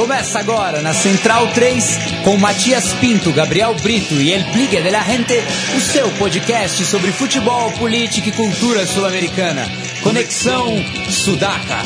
Começa agora na Central 3 com Matias Pinto, Gabriel Brito e El Pligue de la Gente, o seu podcast sobre futebol, política e cultura sul-americana. Conexão Sudaca.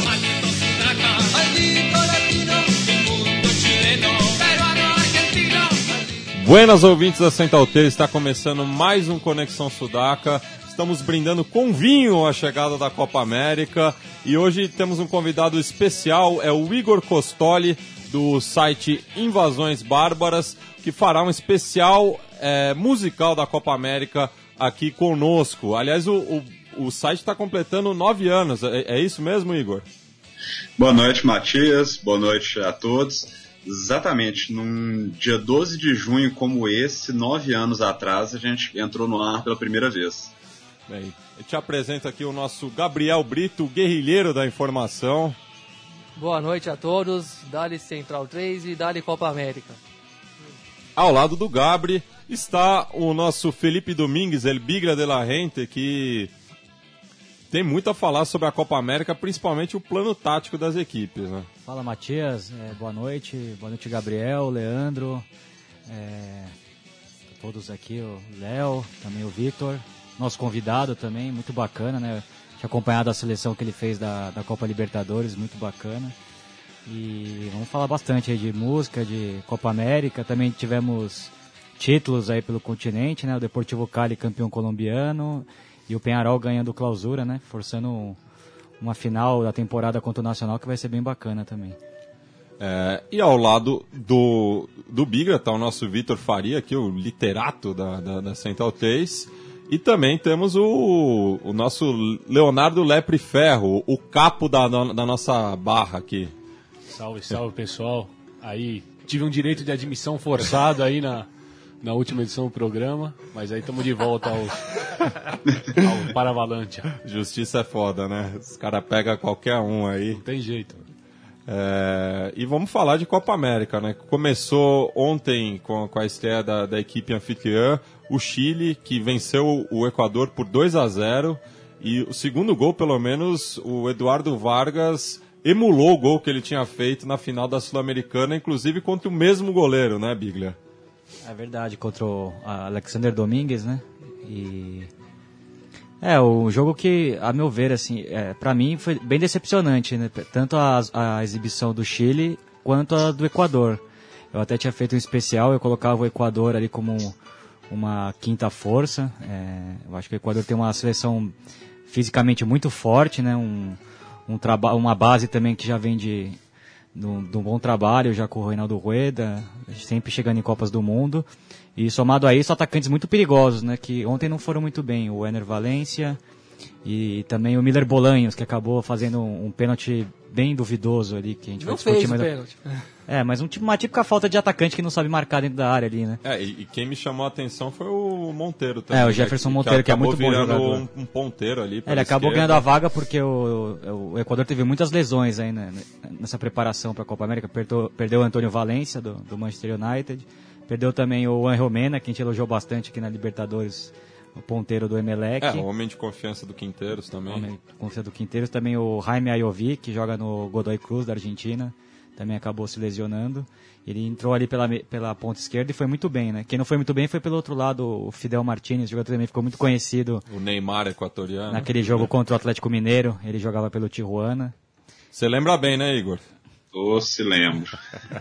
Buenas ouvintes da Central 3, está começando mais um Conexão Sudaca. Estamos brindando com vinho a chegada da Copa América e hoje temos um convidado especial, é o Igor Costoli, do site Invasões Bárbaras, que fará um especial é, musical da Copa América aqui conosco. Aliás, o, o, o site está completando nove anos, é, é isso mesmo, Igor? Boa noite, Matias. Boa noite a todos. Exatamente, num dia 12 de junho como esse, nove anos atrás, a gente entrou no ar pela primeira vez. Bem, eu te apresento aqui o nosso Gabriel Brito, guerrilheiro da informação. Boa noite a todos, Dali Central 3 e Dali Copa América. Ao lado do Gabri está o nosso Felipe Domingues, El Bigra de la Gente, que tem muito a falar sobre a Copa América, principalmente o plano tático das equipes, né? Fala Matias, é, boa noite, boa noite Gabriel, Leandro, é, todos aqui, o Léo, também o Victor, nosso convidado também, muito bacana, né? Acompanhado a seleção que ele fez da, da Copa Libertadores, muito bacana. E vamos falar bastante aí de música, de Copa América, também tivemos títulos aí pelo continente, né? O Deportivo Cali campeão colombiano, e o Penharol ganhando clausura, né? Forçando uma final da temporada contra o Nacional que vai ser bem bacana também. É, e ao lado do, do Bigra está o nosso Vitor Faria, aqui, o literato da, da, da Central 3. E também temos o, o nosso Leonardo Lepre Ferro, o capo da, da nossa barra aqui. Salve, salve pessoal. Aí tive um direito de admissão forçado aí na, na última edição do programa, mas aí estamos de volta aos, ao Paravalantia. Justiça é foda, né? Os caras pegam qualquer um aí. Não tem jeito. É, e vamos falar de Copa América, né? Começou ontem com, com a estreia da, da equipe anfitriã, o Chile, que venceu o Equador por 2 a 0 e o segundo gol, pelo menos, o Eduardo Vargas emulou o gol que ele tinha feito na final da Sul-Americana, inclusive contra o mesmo goleiro, né, Biglia? É verdade, contra o Alexander Domingues, né? E é, o jogo que, a meu ver, assim, é, para mim foi bem decepcionante, né? Tanto a, a, exibição do Chile quanto a do Equador. Eu até tinha feito um especial, eu colocava o Equador ali como uma quinta força. É, eu acho que o Equador tem uma seleção fisicamente muito forte, né? Um, um uma base também que já vem de, de um bom trabalho, já com o Reinaldo Rueda, sempre chegando em Copas do Mundo. E somado a isso, atacantes muito perigosos, né? Que ontem não foram muito bem. O Ener Valência e também o Miller Bolanhos, que acabou fazendo um, um pênalti bem duvidoso ali, que a gente não vai discutir fez mais. O pênalti. É, mas um, uma típica falta de atacante que não sabe marcar dentro da área ali, né? É, e, e quem me chamou a atenção foi o Monteiro também. É, o Jefferson né, Monteiro, que, que é muito bom jogador. Um, um ponteiro ali. É, ele acabou esquerda. ganhando a vaga porque o, o, o, Equador teve muitas lesões aí né, nessa preparação para a Copa América. Perdeu, perdeu o Antônio Valência, do, do Manchester United. Perdeu também o Angel Mena, que a gente elogiou bastante aqui na Libertadores, o ponteiro do Emelec. É, o homem de confiança do Quinteiros também. Homem de confiança do Quinteiros. Também o Jaime Ayoví, que joga no Godoy Cruz, da Argentina. Também acabou se lesionando. Ele entrou ali pela, pela ponta esquerda e foi muito bem, né? Quem não foi muito bem foi pelo outro lado o Fidel Martinez, jogador também ficou muito conhecido. O Neymar equatoriano. Naquele jogo contra o Atlético Mineiro, ele jogava pelo Tijuana. Você lembra bem, né, Igor? Ô, se lembro.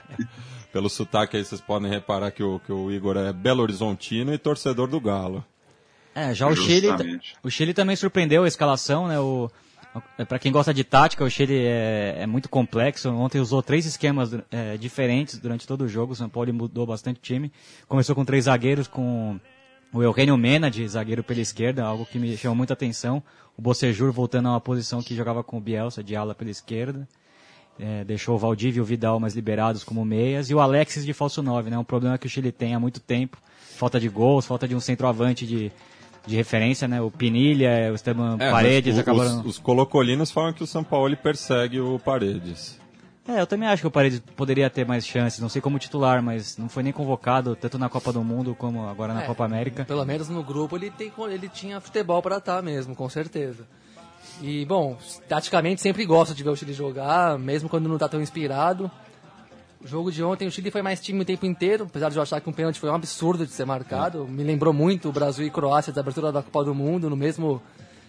Pelo sotaque aí vocês podem reparar que o, que o Igor é Belo Horizontino e torcedor do Galo. É, já o Chile, o Chile também surpreendeu a escalação, né? O, para quem gosta de tática, o Chile é, é, muito complexo. Ontem usou três esquemas é, diferentes durante todo o jogo. O São Paulo mudou bastante o time. Começou com três zagueiros, com o Eugênio Mena de zagueiro pela esquerda, algo que me chamou muita atenção. O Bocejur voltando a uma posição que jogava com o Bielsa de ala pela esquerda. É, deixou o Valdívia e o Vidal mais liberados como meias. E o Alexis de falso 9, né? Um problema que o Chile tem há muito tempo. Falta de gols, falta de um centroavante de, de referência, né? O Pinilha, o Esteban É, Paredes o- acabaram... Os, os colocolinos falam que o São Paulo persegue o Paredes. É, eu também acho que o Paredes poderia ter mais chances, não sei como titular, mas não foi nem convocado tanto na Copa do Mundo como agora na É, Copa América. Pelo menos no grupo ele, tem, ele tinha futebol para estar mesmo, com certeza. E, bom, taticamente sempre gosto de ver o Chile jogar, mesmo quando não tá tão inspirado. O jogo de ontem, o Chile foi mais time o tempo inteiro, apesar de eu achar que um pênalti foi um absurdo de ser marcado. Me lembrou muito o Brasil e Croácia da abertura da Copa do Mundo, no mesmo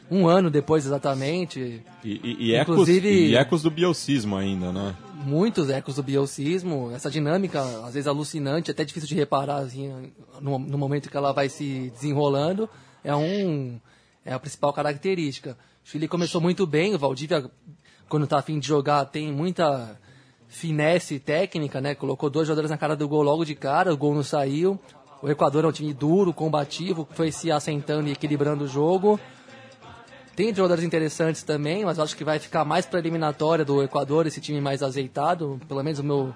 um ano depois exatamente. E, e, e ecos, Inclusive- e ecos do biocismo ainda, né? Muitos ecos do biocismo, essa dinâmica, às vezes alucinante, até difícil de reparar assim, no, no momento que ela vai se desenrolando, é um é a principal característica. O Chile começou muito bem, o Valdívia, quando tá afim de jogar, tem muita finesse técnica, né? Colocou dois jogadores na cara do gol logo de cara, o gol não saiu. O Equador é um time duro, combativo, foi se assentando e equilibrando o jogo. Tem jogadores interessantes também, mas acho que vai ficar mais para eliminatória do Equador, esse time mais azeitado. Pelo menos o meu.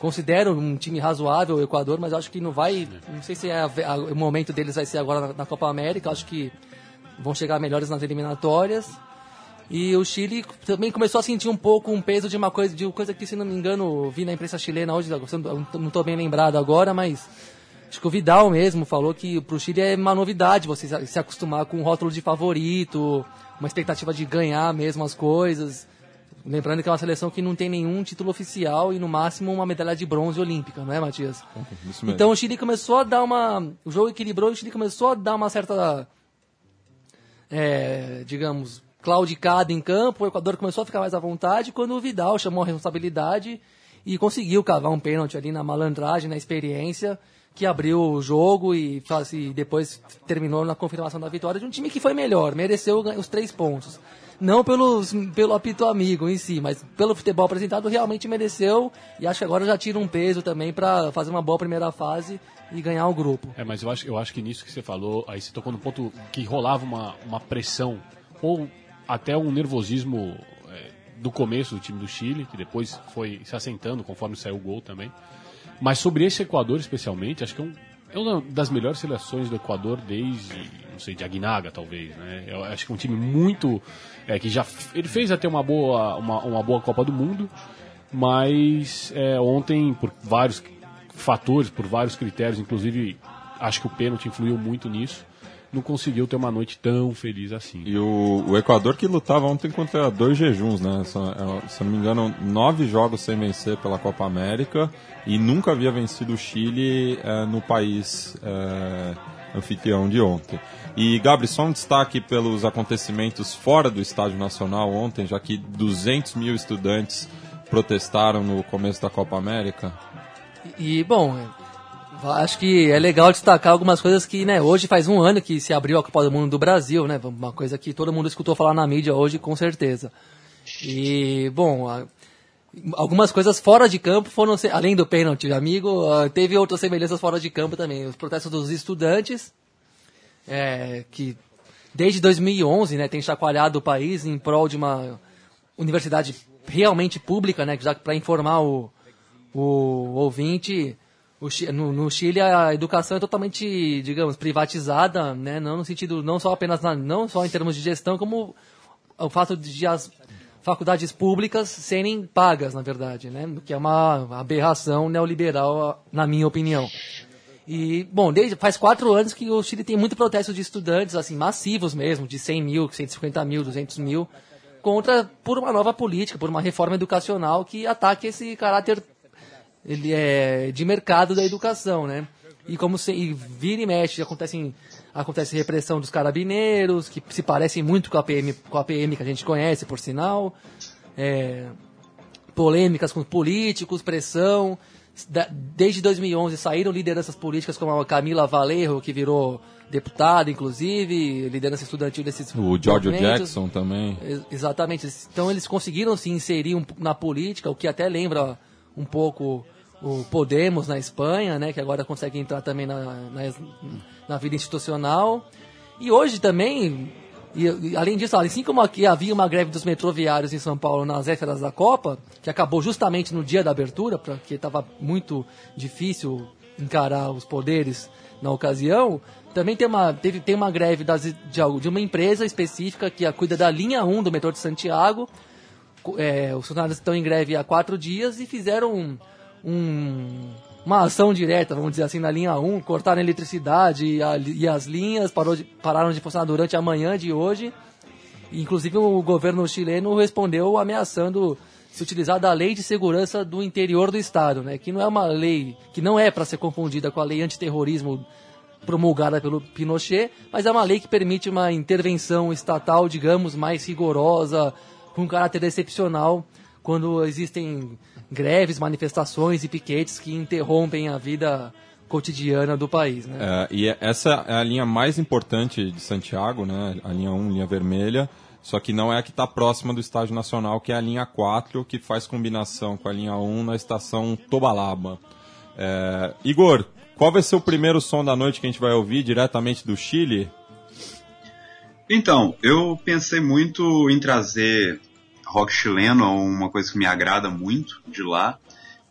Considero um time razoável o Equador, mas acho que não vai. Não sei se é a- a- o momento deles vai ser agora na, na Copa América. Acho que vão chegar melhores nas eliminatórias. E o Chile também começou a sentir um pouco um peso de uma coisa, de uma coisa que, se não me engano, vi na imprensa chilena hoje, não estou bem lembrado agora, mas acho que o Vidal mesmo falou que pro Chile é uma novidade você se- acostumar com um rótulo de favorito, uma expectativa de ganhar mesmo as coisas. Lembrando que é uma seleção que não tem nenhum título oficial e no máximo uma medalha de bronze olímpica, não é, Matias? Mesmo. Então o Chile começou a dar uma. O jogo equilibrou e o Chile começou a dar uma certa. é, digamos, claudicada em campo. O Equador começou a ficar mais à vontade quando o Vidal chamou a responsabilidade e conseguiu cavar um pênalti ali na malandragem, na experiência, que abriu o jogo e, e depois terminou na confirmação da vitória de um time que foi melhor, mereceu os três pontos. Não pelos, pelo apito amigo em si, mas pelo futebol apresentado realmente mereceu e acho que agora já tira um peso também para fazer uma boa primeira fase e ganhar o grupo. É, mas eu acho, eu acho que nisso que você falou, aí você tocou no ponto que rolava uma, uma pressão, ou até um nervosismo é, do começo do time do Chile, que depois foi se assentando conforme saiu o gol também. Mas sobre esse Equador especialmente, acho que é, um- é uma das melhores seleções do Equador desde, não sei, de Aguinaga talvez, né? Eu acho que é um time muito, é, que já, ele fez até uma boa, uma, uma boa Copa do Mundo, mas é, ontem, por vários fatores, por vários critérios, inclusive acho que o pênalti influiu muito nisso, não conseguiu ter uma noite tão feliz assim. E o, o Equador que lutava ontem contra dois jejuns, né? Se, é, se eu não me engano, nove jogos sem vencer pela Copa América e nunca havia vencido o Chile é, no país é, anfitrião de ontem. E, Gabri, só um destaque pelos acontecimentos fora do Estádio Nacional ontem, já que 200 mil estudantes protestaram no começo da Copa América. E, bom, acho que é legal destacar algumas coisas que, né, hoje faz um ano que se abriu a Copa do Mundo do Brasil, né, uma coisa que todo mundo escutou falar na mídia hoje, com certeza. E, bom, algumas coisas fora de campo foram, além do pênalti, amigo, ah, teve outras semelhanças fora de campo também. Os protestos dos estudantes, é, que desde 2011, né, tem chacoalhado o país em prol de uma universidade realmente pública, né, já para informar o, o ouvinte, no, no Chile a educação é totalmente, digamos, privatizada, né, não no sentido, não só apenas, na, não só em termos de gestão, como o fato de as faculdades públicas serem pagas, na verdade, né, o que é uma aberração neoliberal, na minha opinião. E, bom, desde, faz quatro anos que o Chile tem muito protesto de estudantes, assim, massivos mesmo, de 100 mil, 150 mil, 200 mil, contra, por uma nova política, por uma reforma educacional que ataque esse caráter ele é de mercado da educação, né? E como se, e vira e mexe, acontece, acontece repressão dos carabineiros, que se parecem muito com a PM, com a PM que a gente conhece, por sinal. É, polêmicas com políticos, pressão. Da- Desde 2011 saíram lideranças políticas como a Camila Valerro, que virou deputada, inclusive, liderança estudantil desses O George. Jackson também. Ex- Exatamente. Então eles conseguiram se inserir um- na política, o que até lembra um pouco o Podemos na Espanha, né, que agora consegue entrar também na, na, na vida institucional. E hoje também, e, além disso, assim como aqui havia uma greve dos metroviários em São Paulo nas vésperas da Copa, que acabou justamente no dia da abertura, porque estava muito difícil encarar os poderes na ocasião, também tem uma, teve, tem uma greve das, de, de uma empresa específica que cuida da linha 1 do metrô de Santiago. É, os funcionários estão em greve há quatro dias e fizeram um, um- uma ação direta, vamos dizer assim, na linha 1, cortaram a eletricidade e, a- e as linhas de- pararam de funcionar durante a manhã de hoje. Inclusive o governo chileno respondeu ameaçando se utilizar da lei de segurança do interior do estado, né? Que não é uma lei que não é para ser confundida com a lei antiterrorismo promulgada pelo Pinochet, mas é uma lei que permite uma intervenção estatal, digamos, mais rigorosa, com caráter excepcional, quando existem greves, manifestações e piquetes que interrompem a vida cotidiana do país, né? É, e essa é a linha mais importante de Santiago, né? A linha 1, linha vermelha, só que não é a que está próxima do Estádio Nacional, que é a linha 4, que faz combinação com a linha 1 na estação Tobalaba. É, Igor, qual vai ser o primeiro som da noite que a gente vai ouvir diretamente do Chile? Então, eu pensei muito em trazer rock chileno, uma coisa que me agrada muito de lá.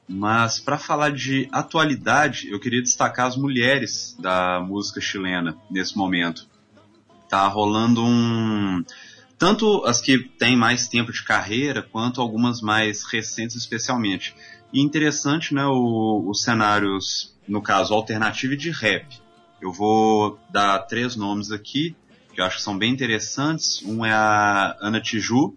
Mas para falar de atualidade, eu queria destacar as mulheres da música chilena nesse momento. Tá rolando um tanto as que têm mais tempo de carreira quanto algumas mais recentes especialmente. E interessante, né, o, os cenários, no caso, alternativo e de rap. Eu vou dar três nomes aqui, que eu acho que são bem interessantes. Um é a Ana Tiju,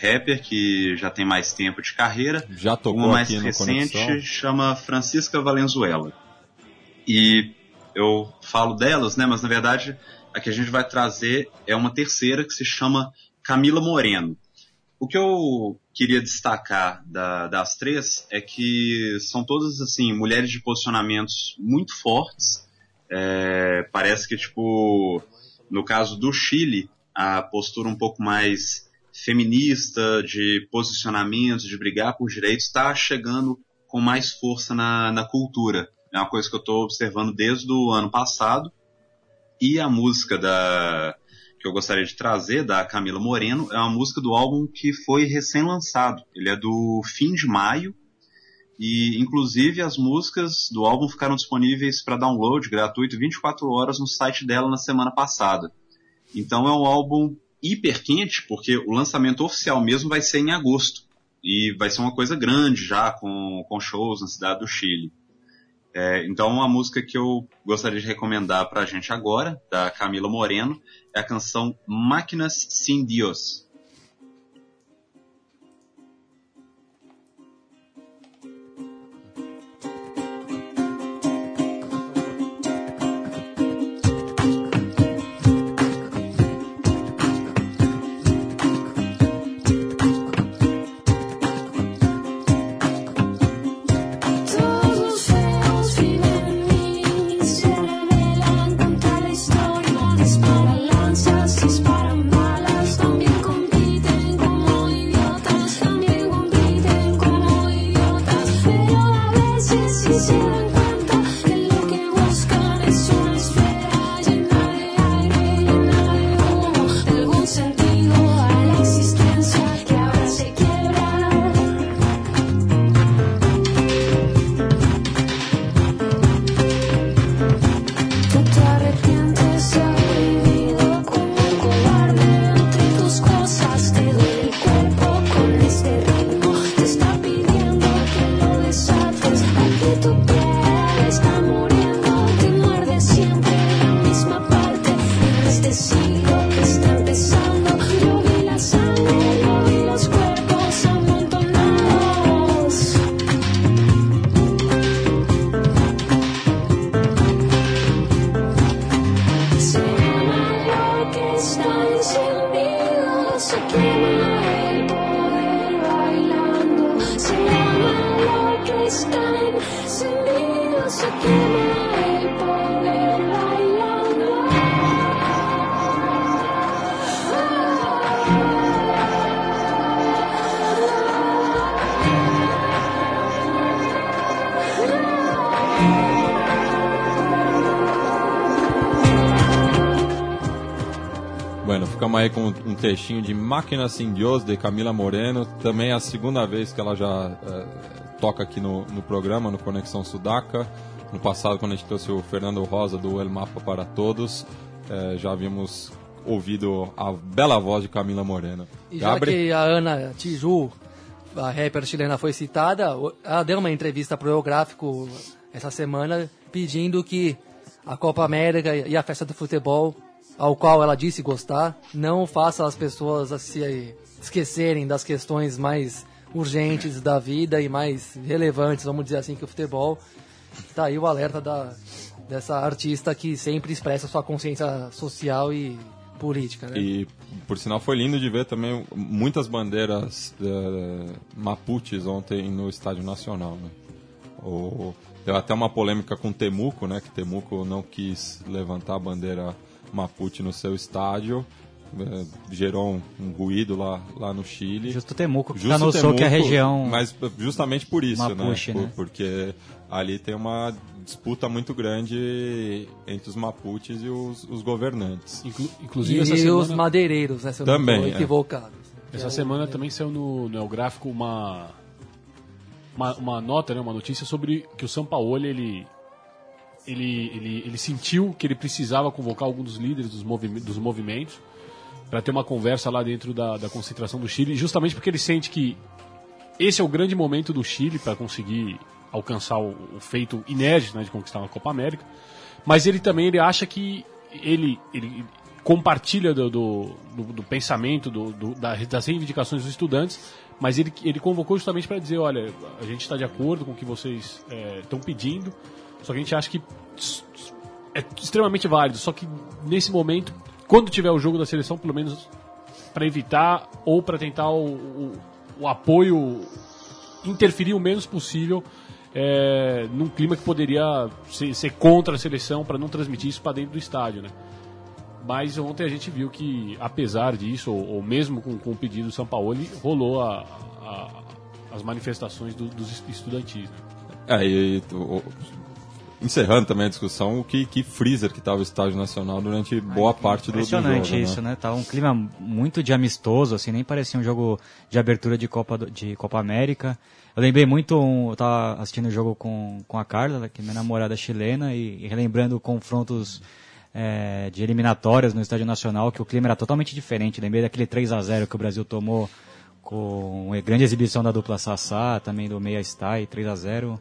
rapper que já tem mais tempo de carreira. Já tocou Uma mais recente Conexão. chama Francisca Valenzuela. E eu falo delas, né? Mas na verdade a que a gente vai trazer é uma terceira que se chama Camila Moreno. O que eu queria destacar da- das três é que são todas assim mulheres de posicionamentos muito fortes. É, parece que tipo no caso do Chile a postura um pouco mais feminista, de posicionamentos, de brigar por direitos, está chegando com mais força na, na cultura. É uma coisa que eu estou observando desde o ano passado. E a música da que eu gostaria de trazer, da Camila Moreno, é uma música do álbum que foi recém-lançado. Ele é do fim de maio. E, inclusive, as músicas do álbum ficaram disponíveis para download gratuito 24 horas no site dela na semana passada. Então é um álbum hiper quente, porque o lançamento oficial mesmo vai ser em agosto. E vai ser uma coisa grande já, com, com shows na cidade do Chile. É, então a música que eu gostaria de recomendar pra gente agora, da Camila Moreno, é a canção Máquinas Sin Dios. Aí com um textinho de Máquina Sin Dios, de Camila Moreno. Também é a segunda vez que ela já eh, toca aqui no, no programa, no Conexão Sudaca. No passado, quando a gente trouxe o Fernando Rosa do El Mapa para Todos, eh, já havíamos ouvido a bela voz de Camila Moreno. E já que a Ana Tiju, a rapper chilena, foi citada, o- ela deu uma entrevista pro Eu Gráfico essa semana pedindo que a Copa América e a festa do futebol, ao qual ela disse gostar, não faça as pessoas se esquecerem das questões mais urgentes da vida e mais relevantes, vamos dizer assim, que o futebol. Tá aí o alerta da, dessa artista que sempre expressa sua consciência social e política, né? E, por sinal, foi lindo de ver também muitas bandeiras mapuches ontem no Estádio Nacional, né? O, até uma polêmica com Temuco, né? Que Temuco não quis levantar a bandeira mapuche no seu estádio. eh, gerou um, um ruído lá, lá no Chile. Justo Temuco, que Justo anunciou que a Temuco, região... Mas justamente por isso, Mapuche, né? Por- né? Porque ali tem uma disputa muito grande entre os mapuches e os, os governantes. Inclu- E, inclusive, essa os semana, madeireiros, né? Se eu Também, não é. essa é o- semana também saiu no, no Gráfico uma, uma, uma nota, né, uma notícia sobre que o Sampaoli, ele, ele, ele, ele sentiu que ele precisava convocar algum dos líderes dos, movi dos movimentos para ter uma conversa lá dentro da, da concentração do Chile, justamente porque ele sente que esse é o grande momento do Chile para conseguir alcançar o, o feito inédito né, de conquistar uma Copa América. Mas ele também ele acha que ele, ele compartilha do, do, do- do pensamento, do, do- da- das reivindicações dos estudantes, mas ele, ele convocou justamente para dizer, olha, a gente está de acordo com o que vocês estão pedindo, só que a gente acha que é extremamente válido, só que nesse momento, quando tiver o jogo da seleção, pelo menos para evitar ou para tentar o, o, o apoio interferir o menos possível é, num clima que poderia ser, ser contra a seleção para não transmitir isso para dentro do estádio, né? Mas ontem a gente viu que, apesar disso, ou, ou mesmo com, com o pedido do São Paulo, rolou a- a- as manifestações do- dos estudantis. né? É, e, o- encerrando também a discussão, que, que freezer que estava o Estádio Nacional durante boa parte do, do jogo. Impressionante né? isso, né? Tava um clima muito de amistoso, assim, nem parecia um jogo de abertura de Copa, de Copa América. Eu lembrei muito, um, eu tava assistindo o jogo com, com a Carla, que é minha namorada chilena, e, e relembrando confrontos é, de eliminatórias no Estádio Nacional, que o clima era totalmente diferente. Lembrei daquele 3 a 0 que o Brasil tomou com a grande exibição da dupla Sassá, também do Meia Stay, 3 a 0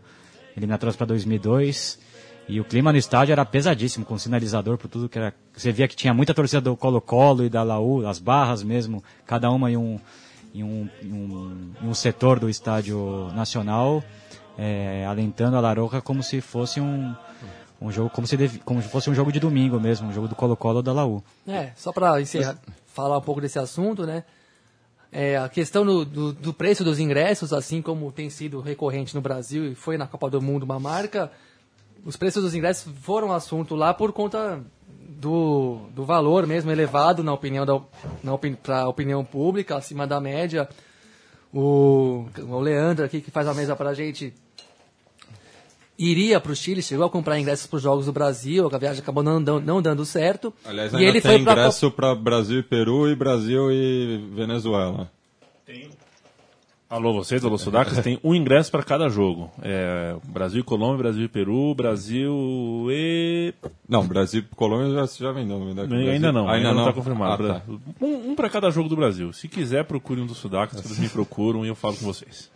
eliminatórias para 2002. E o clima no estádio era pesadíssimo, com sinalizador por tudo que era. Você via que tinha muita torcida do Colo-Colo e da Laú, as barras mesmo, cada uma em um, em um, em um, em um setor do estádio nacional, é, alentando a Laroca como se fosse um, um jogo, como se, devi- como se fosse um jogo de domingo mesmo, um jogo do Colo-Colo da Laú. É, só para encerrar, falar um pouco desse assunto, né? É, a questão do, do, do preço dos ingressos, assim como tem sido recorrente no Brasil e foi na Copa do Mundo uma marca, os preços dos ingressos foram assunto lá por conta do, do valor mesmo elevado na opinião da na opini, para a opinião pública, acima da média. O, o Leandro aqui que faz a mesa para a gente iria para o Chile, chegou a comprar ingressos para os Jogos do Brasil, a viagem acabou não, dando- não dando certo. Aliás, e ainda ele tem foi ingresso para Brasil e Peru e Brasil e Venezuela. Alô, vocês, alô, Sudacas, tem um ingresso para cada jogo. É, Brasil e Colômbia, Brasil e Peru, Brasil e. Não, Brasil e Colômbia já, já vendeu. Ainda, Ainda não, ainda não está confirmado. Ah, tá. Um, um para cada jogo do Brasil. Se quiser, procure um dos Sudacas, eles me procuram e eu falo com vocês.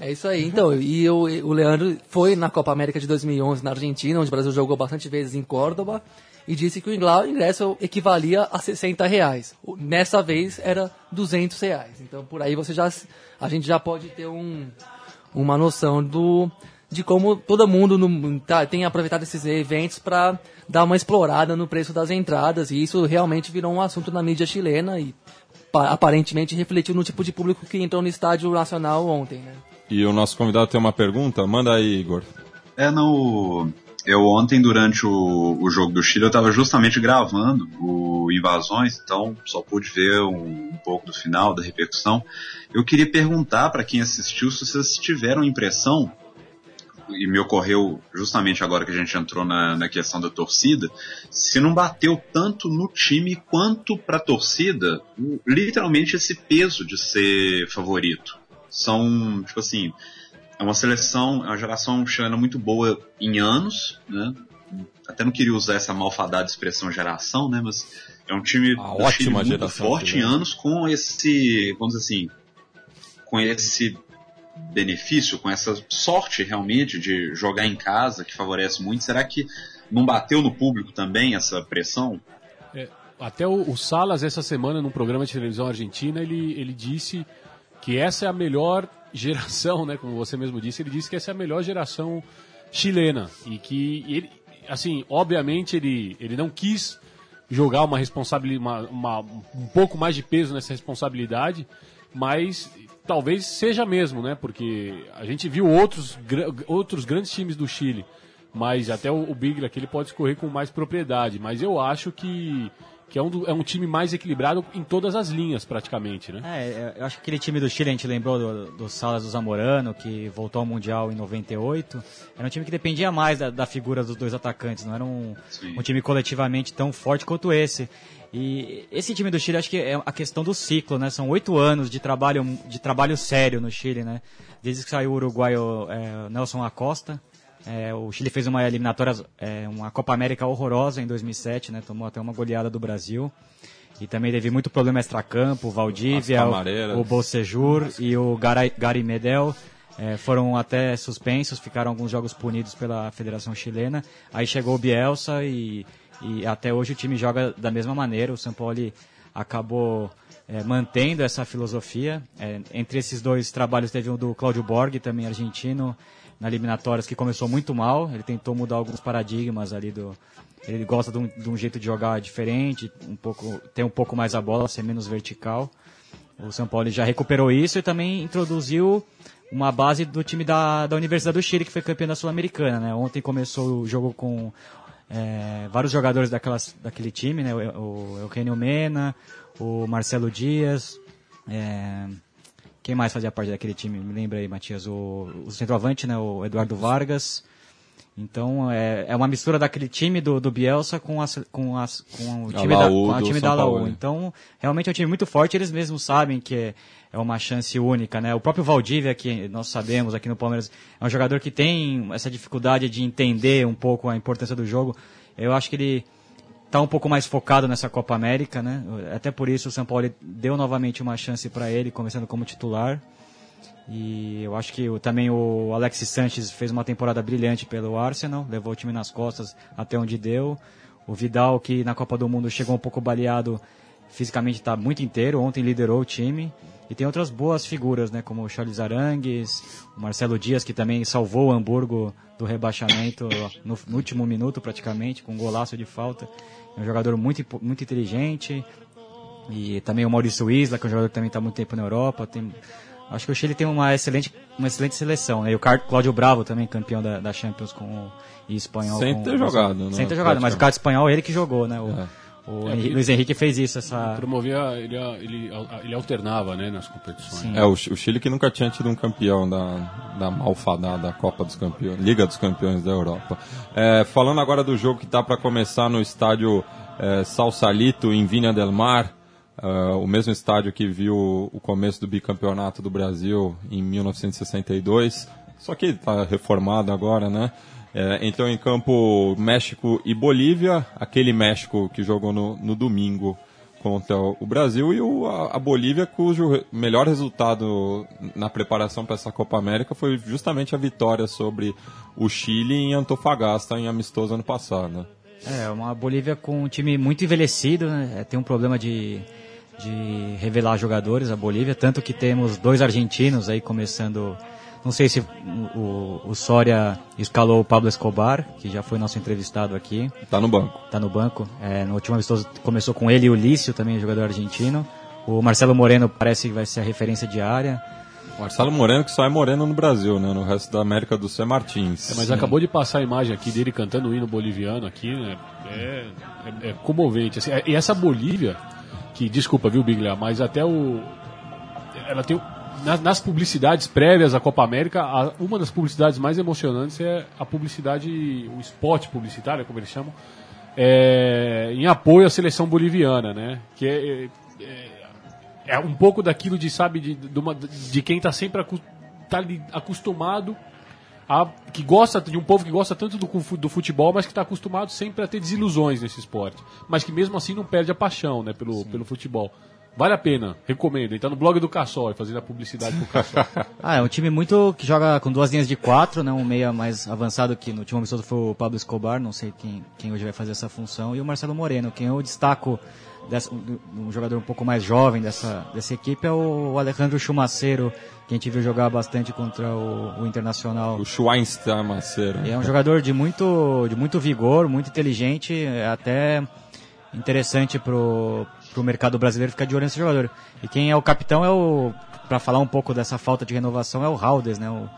É isso aí. Então, e o, o Leandro foi na Copa América de 2011 na Argentina, onde o Brasil jogou bastante vezes em Córdoba, e disse que o ingresso equivalia a 60 reais. Nessa vez era 200 reais. Então, por aí você já, a gente já pode ter um, uma noção do de como todo mundo no- tá, tem aproveitado esses eventos para dar uma explorada no preço das entradas, e isso realmente virou um assunto na mídia chilena e pa- aparentemente refletiu no tipo de público que entrou no estádio nacional ontem, né? E o nosso convidado tem uma pergunta? Manda aí, Igor. É, no. Eu ontem, durante o, o jogo do Chile, eu estava justamente gravando o Invasões, então só pude ver um, um pouco do final, da repercussão. Eu queria perguntar para quem assistiu se vocês tiveram impressão, e me ocorreu justamente agora que a gente entrou na, na questão da torcida, se não bateu tanto no time quanto para a torcida, literalmente esse peso de ser favorito. São, tipo assim, é uma seleção, é uma geração chilena muito boa em anos, né? Até não queria usar essa malfadada expressão geração, né? Mas é um time ótima Chile muito geração forte em anos com esse, vamos dizer assim, com esse benefício, com essa sorte realmente de jogar em casa, que favorece muito. Será que não bateu no público também essa pressão? É, até o, o Salas, essa semana, num programa de televisão argentina, ele, ele disse que essa é a melhor geração, né? Como você mesmo disse, ele disse que essa é a melhor geração chilena e que ele, assim, obviamente ele, ele não quis jogar uma responsabilidade, um pouco mais de peso nessa responsabilidade, mas talvez seja mesmo, né? Porque a gente viu outros, gra- outros grandes times do Chile, mas até o, o Biglia aqui ele pode escorrer com mais propriedade, mas eu acho que, que é, um, do- é um time mais equilibrado em todas as linhas, praticamente, né? É, é, eu acho que aquele time do Chile, a gente lembrou do, do Salas do Zamorano, que voltou ao Mundial em 98. Era um time que dependia mais da, da figura dos dois atacantes, não era um, um time coletivamente tão forte quanto esse. E esse time do Chile, acho que é a questão do ciclo, né? São oito anos de trabalho, de trabalho sério no Chile, né? Desde que saiu o uruguaio é, Nelson Acosta, é, o Chile fez uma eliminatória, é, uma Copa América horrorosa em 2007, né? Tomou até uma goleada do Brasil. E também teve muito problema extracampo, Valdívia, o, o Bocejur e o Garay- Gary Medel eh, foram até suspensos, ficaram alguns jogos punidos pela Federação Chilena. Aí chegou o Bielsa e, e até hoje o time joga da mesma maneira. O São Paulo acabou eh, mantendo essa filosofia. Eh, entre esses dois trabalhos teve o do Cláudio Borg, também argentino, na eliminatórias, que começou muito mal. Ele tentou mudar alguns paradigmas ali do, ele gosta de um, de um jeito de jogar diferente, um pouco, ter um pouco mais a bola, ser menos vertical. O São Paulo já recuperou isso e também introduziu uma base do time da, da Universidade do Chile, que foi campeã da Sul-Americana. Né? Ontem começou o jogo com é, vários jogadores daquelas, daquele time, né? o, o Eugênio Mena, o Marcelo Dias, é, quem mais fazia parte daquele time? Me lembra aí, Matias. O, o centroavante, né? o Eduardo Vargas. Então é, é uma mistura daquele time do, do Bielsa com, as, com, as, com o time, da, com a time São da Laú. Paulo, né? Então realmente é um time muito forte. Eles mesmos sabem que é, é uma chance única, né? O próprio Valdívia, que nós sabemos aqui no Palmeiras, é um jogador que tem essa dificuldade de entender um pouco a importância do jogo. Eu acho que ele está um pouco mais focado nessa Copa América, né? Até por isso o São Paulo deu novamente uma chance para ele, começando como titular. E eu acho que também o Alexis Sanches fez uma temporada brilhante pelo Arsenal, levou o time nas costas até onde deu. O Vidal, que na Copa do Mundo chegou um pouco baleado, fisicamente está muito inteiro, ontem liderou o time. E tem outras boas figuras, né, como o Charles Arangues, o Marcelo Dias, que também salvou o Hamburgo do rebaixamento no, no último minuto praticamente, com um golaço de falta. É um jogador muito, muito inteligente. E também o Maurício Isla, que é um jogador que também está muito tempo na Europa. Tem, acho que o Chile tem uma excelente, uma excelente seleção. Né? E o Cláudio Bravo também, campeão da, da Champions com o, e espanhol. Sem com, ter jogado, né? Sem ter jogado, mas o cara espanhol ele que jogou, né? O, É. o É, Henri- porque- Luiz Henrique fez isso, essa... Promovia, ele, ele, ele alternava né, nas competições. É, o, o Chile que nunca tinha tido um campeão da, da malfadada Copa dos Campeões, Liga dos Campeões da Europa. É, falando agora do jogo que está para começar no estádio é, Salsalito, em Vinha del Mar, é, o mesmo estádio que viu o começo do bicampeonato do Brasil em 1962, só que está reformado agora, né? É, entrou em campo México e Bolívia, aquele México que jogou no, no domingo contra o Brasil e o, a, a Bolívia, cujo melhor resultado na preparação para essa Copa América foi justamente a vitória sobre o Chile em Antofagasta, em amistoso ano passado. É, uma Bolívia com um time muito envelhecido, né? É, tem um problema de, de revelar jogadores, a Bolívia, tanto que temos dois argentinos aí começando. Não sei se o, o Soria escalou o Pablo Escobar, que já foi nosso entrevistado aqui, Tá no banco. tá no banco. É, no último amistoso começou com ele e o Lício, também jogador argentino. O Marcelo Moreno parece que vai ser a referência diária. Marcelo Moreno, que só é Moreno no Brasil, né? No resto da América do Sul é Martins. É, mas acabou de passar a imagem aqui dele cantando o hino boliviano aqui, né? É, é, é comovente. assim. É, e essa Bolívia, que, desculpa, viu, Biglia, mas até o. Ela tem. Nas, nas publicidades prévias à Copa América, a- uma das publicidades mais emocionantes é a publicidade, o spot publicitário, como eles chamam, é, em apoio à seleção boliviana, né? Que é, é, é um pouco daquilo de, sabe, de, de, uma- de quem está sempre acu- tá acostumado a- que gosta de um povo que gosta tanto do, do futebol, mas que está acostumado sempre a ter desilusões nesse esporte, mas que mesmo assim não perde a paixão, né, pelo, pelo futebol. Vale a pena, recomendo. Ele tá no blog do Cassol, fazendo a publicidade pro Cassol. Ah, é um time muito que joga com duas linhas de quatro, né? Um meia mais avançado que no último amistoso foi o Pablo Escobar, não sei quem, quem hoje vai fazer essa função, e o Marcelo Moreno, quem eu destaco dessa- um, um jogador um pouco mais jovem dessa, dessa equipe é o Alejandro Chumacero, que a gente viu jogar bastante contra o, o Internacional. O Schweinsteiger Maceiro. É um jogador de muito, de muito vigor, muito inteligente, é até interessante pro, pro mercado brasileiro ficar de olho nesse jogador. E quem é o capitão é o, para falar um pouco dessa falta de renovação, é o Haldes, né? O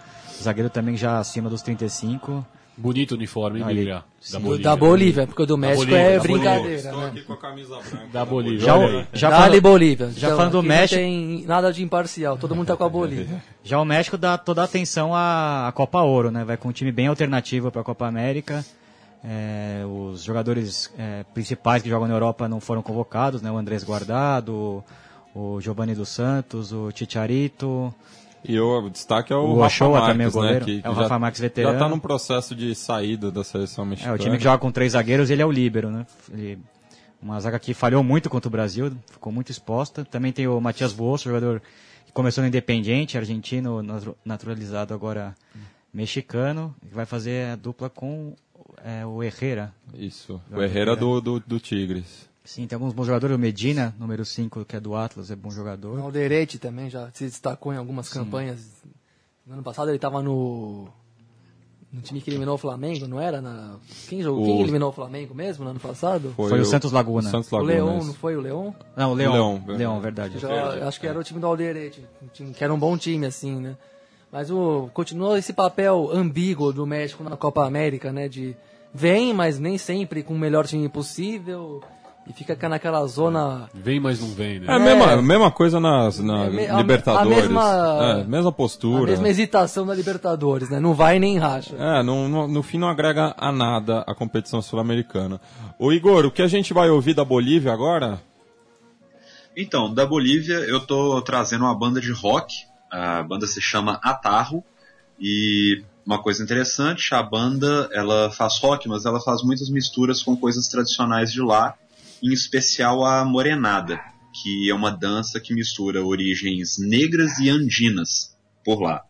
zagueiro também já acima dos 35. Bonito uniforme, hein. Biglia? Sim. Do- da Bolívia, porque o do México Bolívia, é da Bolívia. brincadeira, Estou né? aqui com a camisa branca. Da Bolívia. Já, o- já Dali falando, Bolívia. já falando do México- Não tem nada de imparcial, todo mundo tá com a Bolívia. Já o México dá toda a atenção à, à Copa Ouro, né? Vai com um time bem alternativo para a Copa América. É, os jogadores é, principais que jogam na Europa não foram convocados, né? O Andrés Guardado, o Giovanni dos Santos, o Chicharito. E o destaque é o, O Rafa Ochoa Marques, também, o né? goleiro. Que, É o já- Rafa Marques veterano. Já está num processo de saída da seleção É, mexicana. o time que joga com três zagueiros, ele é o líbero, né? Ele- uma zaga que falhou muito contra o Brasil, ficou muito exposta. Também tem o Matias Buoso, jogador que começou no Independiente, argentino, natu- naturalizado agora mexicano, que vai fazer a dupla com é, o Herrera. Isso. O Herrera do, do, do Tigres. Sim, tem alguns bons jogadores. O Medina, número 5, que é do Atlas, é bom O jogador. Alderete também já se destacou em algumas campanhas. No ano passado ele estava no. No time que eliminou o Flamengo, não era? Na... Quem, jogou? O- Quem eliminou o Flamengo mesmo no ano passado? Foi o Santos Laguna. o Santos O Laguna. Leão, isso. não foi o Leão? Não, o Leão. Leão, Leão, verdade. verdade. Já- acho que era o time do Alderete, um time que era um bom time, assim, né? Mas o, continuou esse papel ambíguo do México na Copa América, né? De vem, mas nem sempre com o melhor time possível. E fica cá naquela zona. Vem, mas não vem, né? É a mesma, a mesma coisa nas, na É me- a- Libertadores. a mesma- É, mesma A postura. mesma hesitação da Libertadores, né? Não vai nem racha. É, no, no, no fim não agrega a nada a competição sul-americana. Ô Igor, o que a gente vai ouvir da Bolívia agora? Então, da Bolívia eu tô trazendo uma banda de rock. A banda se chama Atarro. E uma coisa interessante, a banda ela faz rock, mas ela faz muitas misturas com coisas tradicionais de lá, em especial a morenada, que é uma dança que mistura origens negras e andinas por lá.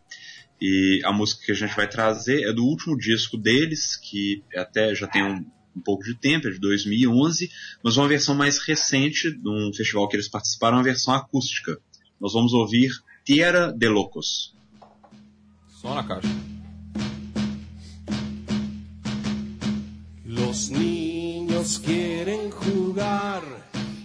E a música que a gente vai trazer é do último disco deles, que até já tem um, um pouco de tempo, é de 2011, mas uma versão mais recente, de um festival que eles participaram, uma versão acústica. Nós vamos ouvir Tierra de Locos. Só na caixa. Los niños quieren jugar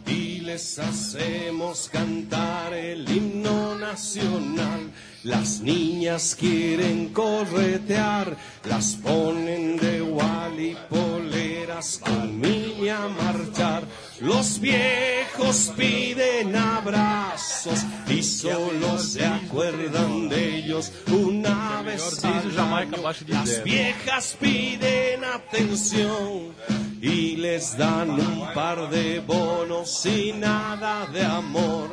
y les hacemos cantar el himno nacional. Las niñas quieren corretear, las ponen de igual y poleras a marchar. Los viejos piden abrazos y solo se acuerdan de ellos una vez al año. Las viejas piden atención y les dan un par de bonos y nada de amor.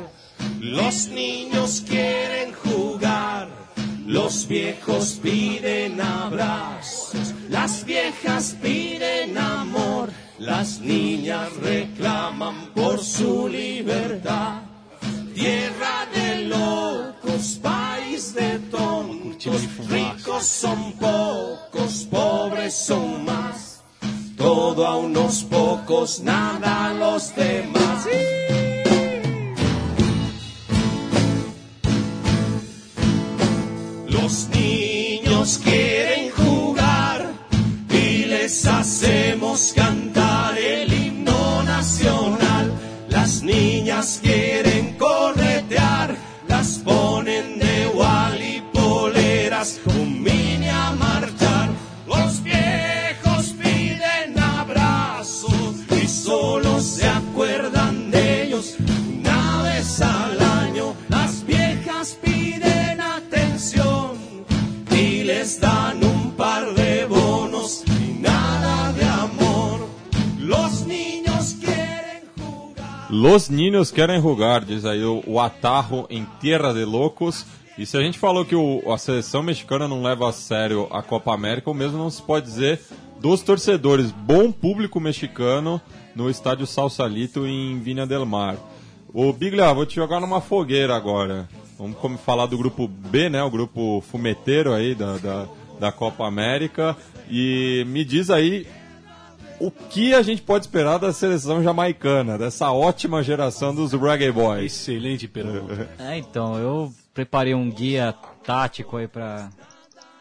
Los niños quieren jugar, los viejos piden abrazos, las viejas piden amor, las niñas reclaman por su libertad. Tierra de locos, país de tontos, ricos son pocos, pobres son más. Todo a unos pocos, nada a los demás. Los niños quieren jugar y les hacemos cantar Las niñas quieren Los Niños querem rugar, diz aí o, o Atarro em Tierra de Loucos. E se a gente falou que o- a seleção mexicana não leva a sério a Copa América, o mesmo não se pode dizer dos torcedores. Bom público mexicano no estádio Salsalito em Vinha del Mar. Ô Biglia, vou te jogar numa fogueira agora. Vamos como falar do grupo B, né? O grupo fumeteiro aí da, da, da Copa América. E me diz aí o que a gente pode esperar da seleção jamaicana, dessa ótima geração dos Reggae Boys? Excelente pergunta. É, então, eu preparei um guia tático aí pra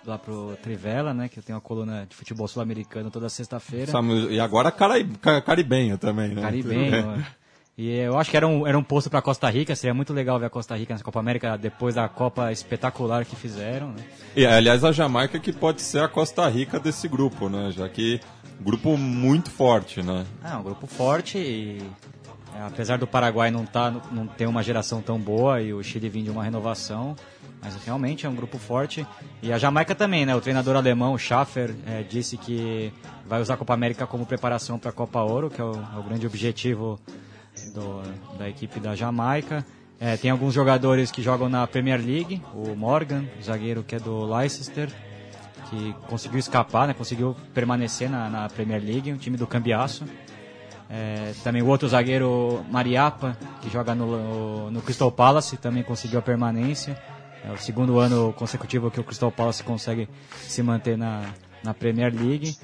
lá pro Trivela, né? Que eu tenho uma coluna de futebol sul-americano toda sexta-feira. E agora cari- ca- caribenho também, né? Caribenho. E eu acho que era um, era um posto para Costa Rica, seria muito legal ver a Costa Rica nessa Copa América depois da Copa espetacular que fizeram, né? E, aliás, a Jamaica que pode ser a Costa Rica desse grupo, né? Já que grupo muito forte, né? Ah, um grupo forte e é, apesar do Paraguai não, tá, não ter uma geração tão boa e o Chile vir de uma renovação, mas realmente é um grupo forte. E a Jamaica também, né? O treinador alemão, Schaffer, é, disse que vai usar a Copa América como preparação para a Copa Ouro, que é o, é o grande objetivo do- da equipe da Jamaica. É, tem alguns jogadores que jogam na Premier League, o Morgan, zagueiro que é do Leicester, que conseguiu escapar, né? Conseguiu permanecer na, na Premier League, um time do Cambiaço. É, também o outro zagueiro, Mariapa, que joga no, no Crystal Palace, também conseguiu a permanência. É o segundo ano consecutivo que o Crystal Palace consegue se manter na, na Premier League.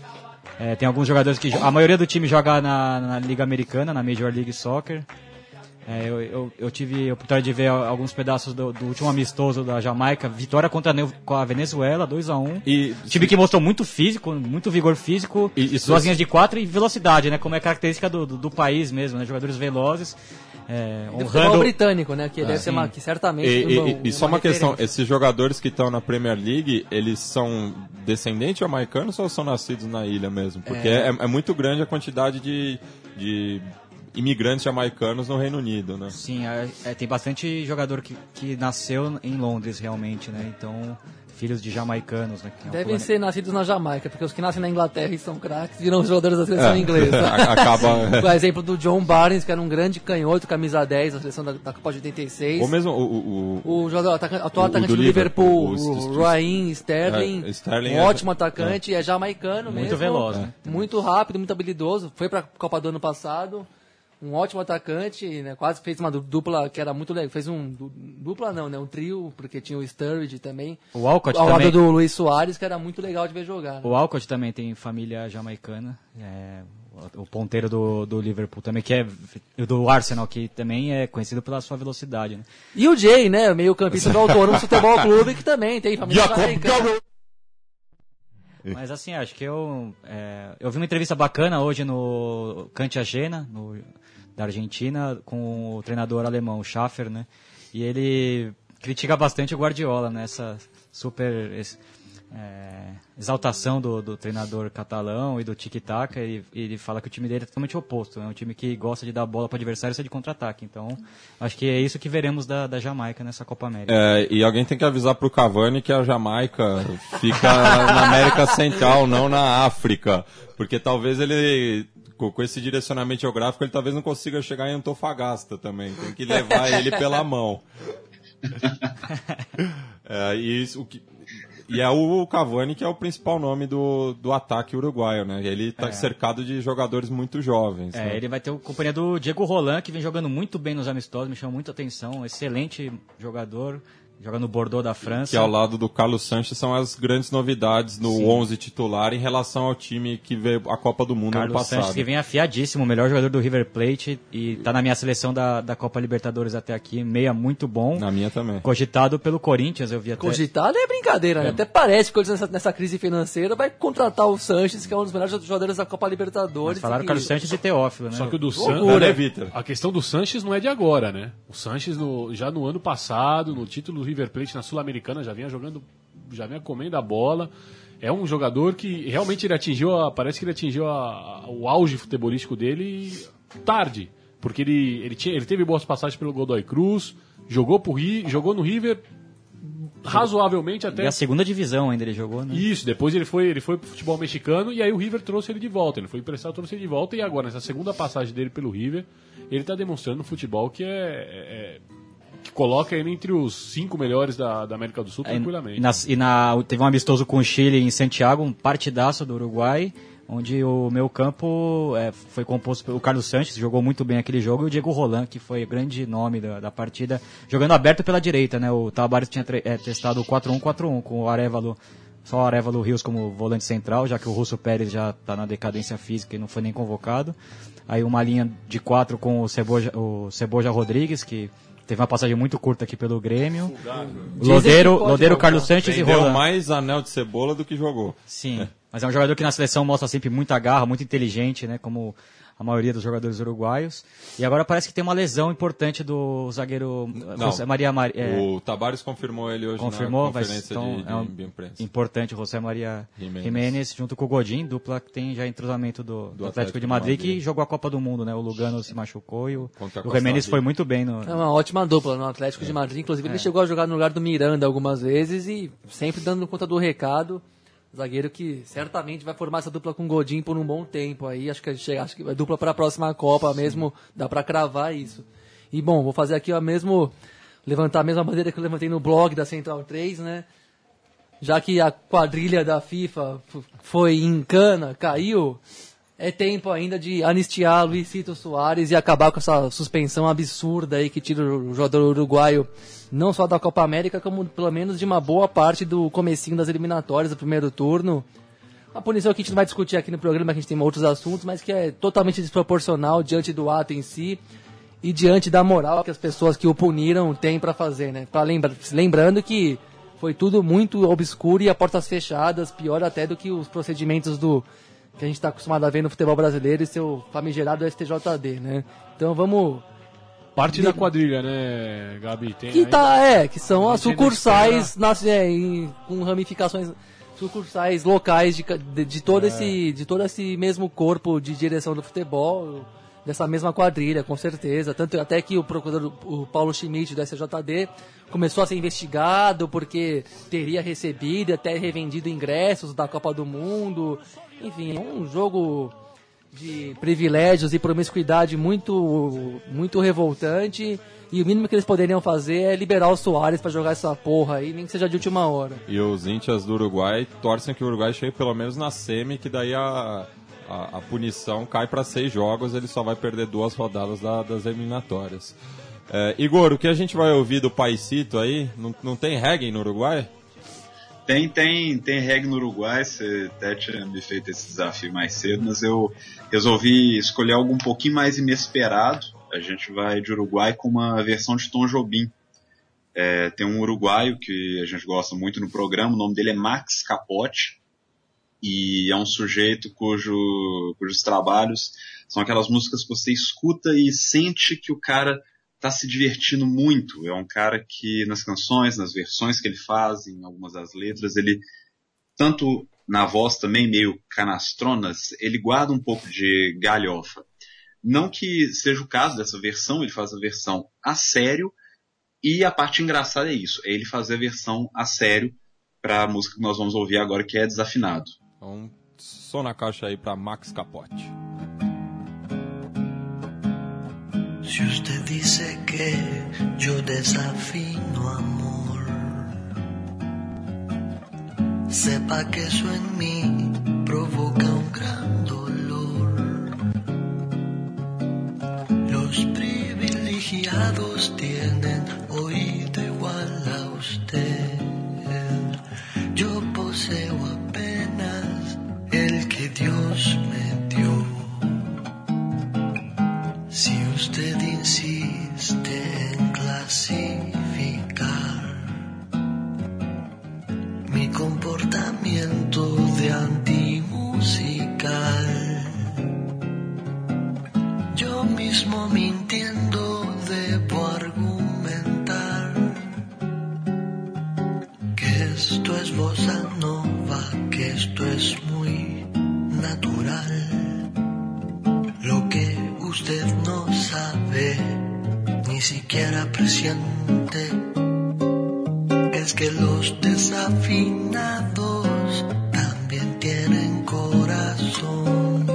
É, tem alguns jogadores que... A maioria do time joga na, na Liga Americana, na Major League Soccer. É, eu, eu, eu tive a oportunidade de ver alguns pedaços do, do último amistoso da Jamaica. Vitória contra a Venezuela, 2x1. E Time que mostrou muito físico, muito vigor físico, E- e duas linhas de quatro e velocidade, né? Como é característica do, do, do país mesmo, né? Jogadores velozes, é, honrando... britânico, né? Que deve ser uma, que certamente. E, e- uma- e- e só uma referência. questão, esses jogadores que estão na Premier League, eles são descendentes jamaicanos ou são nascidos na ilha mesmo? Porque é, é muito grande a quantidade de, de imigrantes jamaicanos no Reino Unido, né? Sim, é- é, tem bastante jogador que, que nasceu em Londres realmente, né? Então, filhos de jamaicanos, né? que é Devem ser nascidos na Jamaica, porque os que nascem na Inglaterra e são craques viram os jogadores da seleção É. inglesa. A- acaba- o exemplo do John Barnes, que era um grande canhoto, camisa 10 da seleção da, da Copa de 86. Ou mesmo o, o- o- O jogador, ataca- atual O- atacante do do Liverpool, Liverpool, o- o, Raheem Sterling, É, Sterling um é- ótimo atacante, é, jamaicano Muito mesmo. veloz, né? Muito rápido, muito habilidoso. Foi pra Copa do ano passado. Um ótimo atacante, né? Quase fez uma du- dupla que era muito legal. Fez um du- dupla não, né? Um trio, porque tinha o Sturridge também. O Alcott ao também. lado do Luiz Soares, que era muito legal de ver jogar. né? O Alcott também tem família jamaicana. é, o ponteiro do, do Liverpool também, que é do Arsenal, que também é conhecido pela sua velocidade. Né? E o Jay, né? Meio campista do Autônomo Futebol Clube, que também tem família jamaicana. Mas assim, acho que eu. é, eu vi uma entrevista bacana hoje no Cante Agena, no, da Argentina, com o treinador alemão, o Schaffer, né? E ele critica bastante o Guardiola, né? Essa super. é, exaltação do, do treinador catalão e do tic-tac, e, e ele fala que o time dele é totalmente oposto, é um time que gosta de dar bola para o adversário e ser de contra-ataque. Então, acho que é isso que veremos da, da Jamaica nessa Copa América. é, e alguém tem que avisar pro Cavani que a Jamaica fica na América Central, não na África. Porque talvez ele, com, com esse direcionamento geográfico, ele talvez não consiga chegar em Antofagasta também. Tem que levar ele pela mão. É, e, isso, o que, e é o Cavani que é o principal nome do, do ataque uruguaio, né? Ele está cercado de jogadores muito jovens. É, né? ele vai ter a companhia do Diego Roland, que vem jogando muito bem nos amistosos, me chama muita atenção. Excelente jogador, joga no Bordeaux da França. que ao lado do Carlos Sanches são as grandes novidades no Sim. 11 titular em relação ao time que veio a Copa do Mundo ano Carlos passado. Sanches, que vem afiadíssimo, o melhor jogador do River Plate e tá na minha seleção da, da Copa Libertadores até aqui, meia muito bom. Na minha também. Cogitado pelo Corinthians, eu vi até. Cogitado é brincadeira, né? Até parece que nessa, nessa crise financeira vai contratar o Sanches, que é um dos melhores jogadores da Copa Libertadores. Mas falaram e- Carlos Sanches e Teófilo, né? Só que o do. Sanches. né, Vitor? A questão do Sanches não é de agora, né? O Sanches no- já no ano passado, no título do River Plate na Sul-Americana, já vinha jogando, já vinha comendo a bola. É um jogador que realmente ele atingiu, a- parece que ele atingiu a- a- o auge futebolístico dele tarde, porque ele, ele, tinha, ele teve boas passagens pelo Godoy Cruz, jogou, jogou no River razoavelmente até E a segunda divisão ainda ele jogou, né? isso, depois ele foi, ele foi pro futebol mexicano e aí o River trouxe ele de volta. Ele foi emprestado, trouxe ele de volta e agora, nessa segunda passagem dele pelo River, ele tá demonstrando um futebol que é. é- que coloca ele entre os cinco melhores da, da América do Sul É, tranquilamente. E, nas- e na- teve um amistoso com o Chile em Santiago, um partidaço do Uruguai, onde o meu campo é, foi composto pelo Carlos Sanches, jogou muito bem aquele jogo, e o Diego Roland, que foi grande nome da, da partida, jogando aberto pela direita, né? O Tabares tinha é, testado o 4-1-4-1 com o Arevalo só o Arevalo Rios como volante central, já que o Russo Pérez já está na decadência física e não foi nem convocado. Aí uma linha de quatro com o Ceboja, o Ceboja Rodrigues, que teve uma passagem muito curta aqui pelo Grêmio. Lodeiro, Lodeiro. Carlos Sanches e Vendeu Roland. mais anel de cebola do que jogou. Sim, mas é um jogador que na seleção mostra sempre muita garra, muito inteligente, né? Como a maioria dos jogadores uruguaios. E agora parece que tem uma lesão importante do zagueiro Não, José Maria Mar... é, O Tabares confirmou ele hoje confirmou, na vai conferência então, de, de, é um de imprensa. importante José Maria Jiménez. Junto com o Godin, dupla que tem já entrosamento do, do Atlético, Atlético de Madrid, Madrid. que jogou a Copa do Mundo, né? O Lugano se machucou e o, o Jiménez foi muito bem no, É uma ótima dupla no Atlético de Madrid. Inclusive, ele chegou a jogar no lugar do Miranda algumas vezes e sempre dando conta do recado. Zagueiro que certamente vai formar essa dupla com o Godin por um bom tempo aí. Acho que a gente chega, acho que dupla para a próxima Copa mesmo. Dá para cravar isso. E bom, vou fazer aqui a mesmo levantar a mesma bandeira que eu levantei no blog da Central 3, né? Já que a quadrilha da FIFA foi em cana, caiu, é tempo ainda de anistiar Luizito Soares e acabar com essa suspensão absurda aí que tira o jogador uruguaio não só da Copa América, como pelo menos de uma boa parte do comecinho das eliminatórias do primeiro turno. Uma punição que a gente não vai discutir aqui no programa, que a gente tem outros assuntos, mas que é totalmente desproporcional diante do ato em si e diante da moral que as pessoas que o puniram têm para fazer, né? Pra lembra lembrando que foi tudo muito obscuro e a portas fechadas, pior até do que os procedimentos do que a gente está acostumado a ver no futebol brasileiro e seu famigerado STJD, né? Então vamos Parte da quadrilha, né, Gabi? Tem que tá, é, que são as sucursais nas, é, em- com ramificações sucursais locais de, de, de todo esse de todo esse mesmo corpo de direção do futebol dessa mesma quadrilha, com certeza. Tanto até que o procurador o Paulo Schmidt do SJD começou a ser investigado porque teria recebido e até revendido ingressos da Copa do Mundo. Enfim, é um jogo de privilégios e promiscuidade muito muito revoltante e o mínimo que eles poderiam fazer é liberar o Soares pra jogar essa porra aí, nem que seja de última hora. E os índios do Uruguai torcem que o Uruguai chegue pelo menos na semi, que daí a, a, a punição cai para seis jogos, ele só vai perder duas rodadas da- das eliminatórias. É, Igor, o que a gente vai ouvir do Paisito aí? Não, não tem reggae no Uruguai? Tem, tem, tem reggae no Uruguai, você até tinha me feito esse desafio mais cedo, mas eu resolvi escolher algo um pouquinho mais inesperado. A gente vai de Uruguai com uma versão de Tom Jobim. É, tem um uruguaio que a gente gosta muito no programa, o nome dele é Max Capote, e é um sujeito cujo, cujos trabalhos são aquelas músicas que você escuta e sente que o cara tá se divertindo muito. É um cara que nas canções, nas versões que ele faz, em algumas das letras, ele tanto na voz também meio canastronas, ele guarda um pouco de galhofa. Não que seja o caso dessa versão, ele faz a versão a sério, e a parte engraçada é isso, é ele fazer a versão a sério para a música que nós vamos ouvir agora, que é Desafinado. Então, som na caixa aí para Max Capote. Si usted dice que yo desafino amor, sepa que eso en mí provoca un gran dolor. Los privilegiados tienen oído igual a usted. Yo poseo siquiera presiente, es que los desafinados también tienen corazón.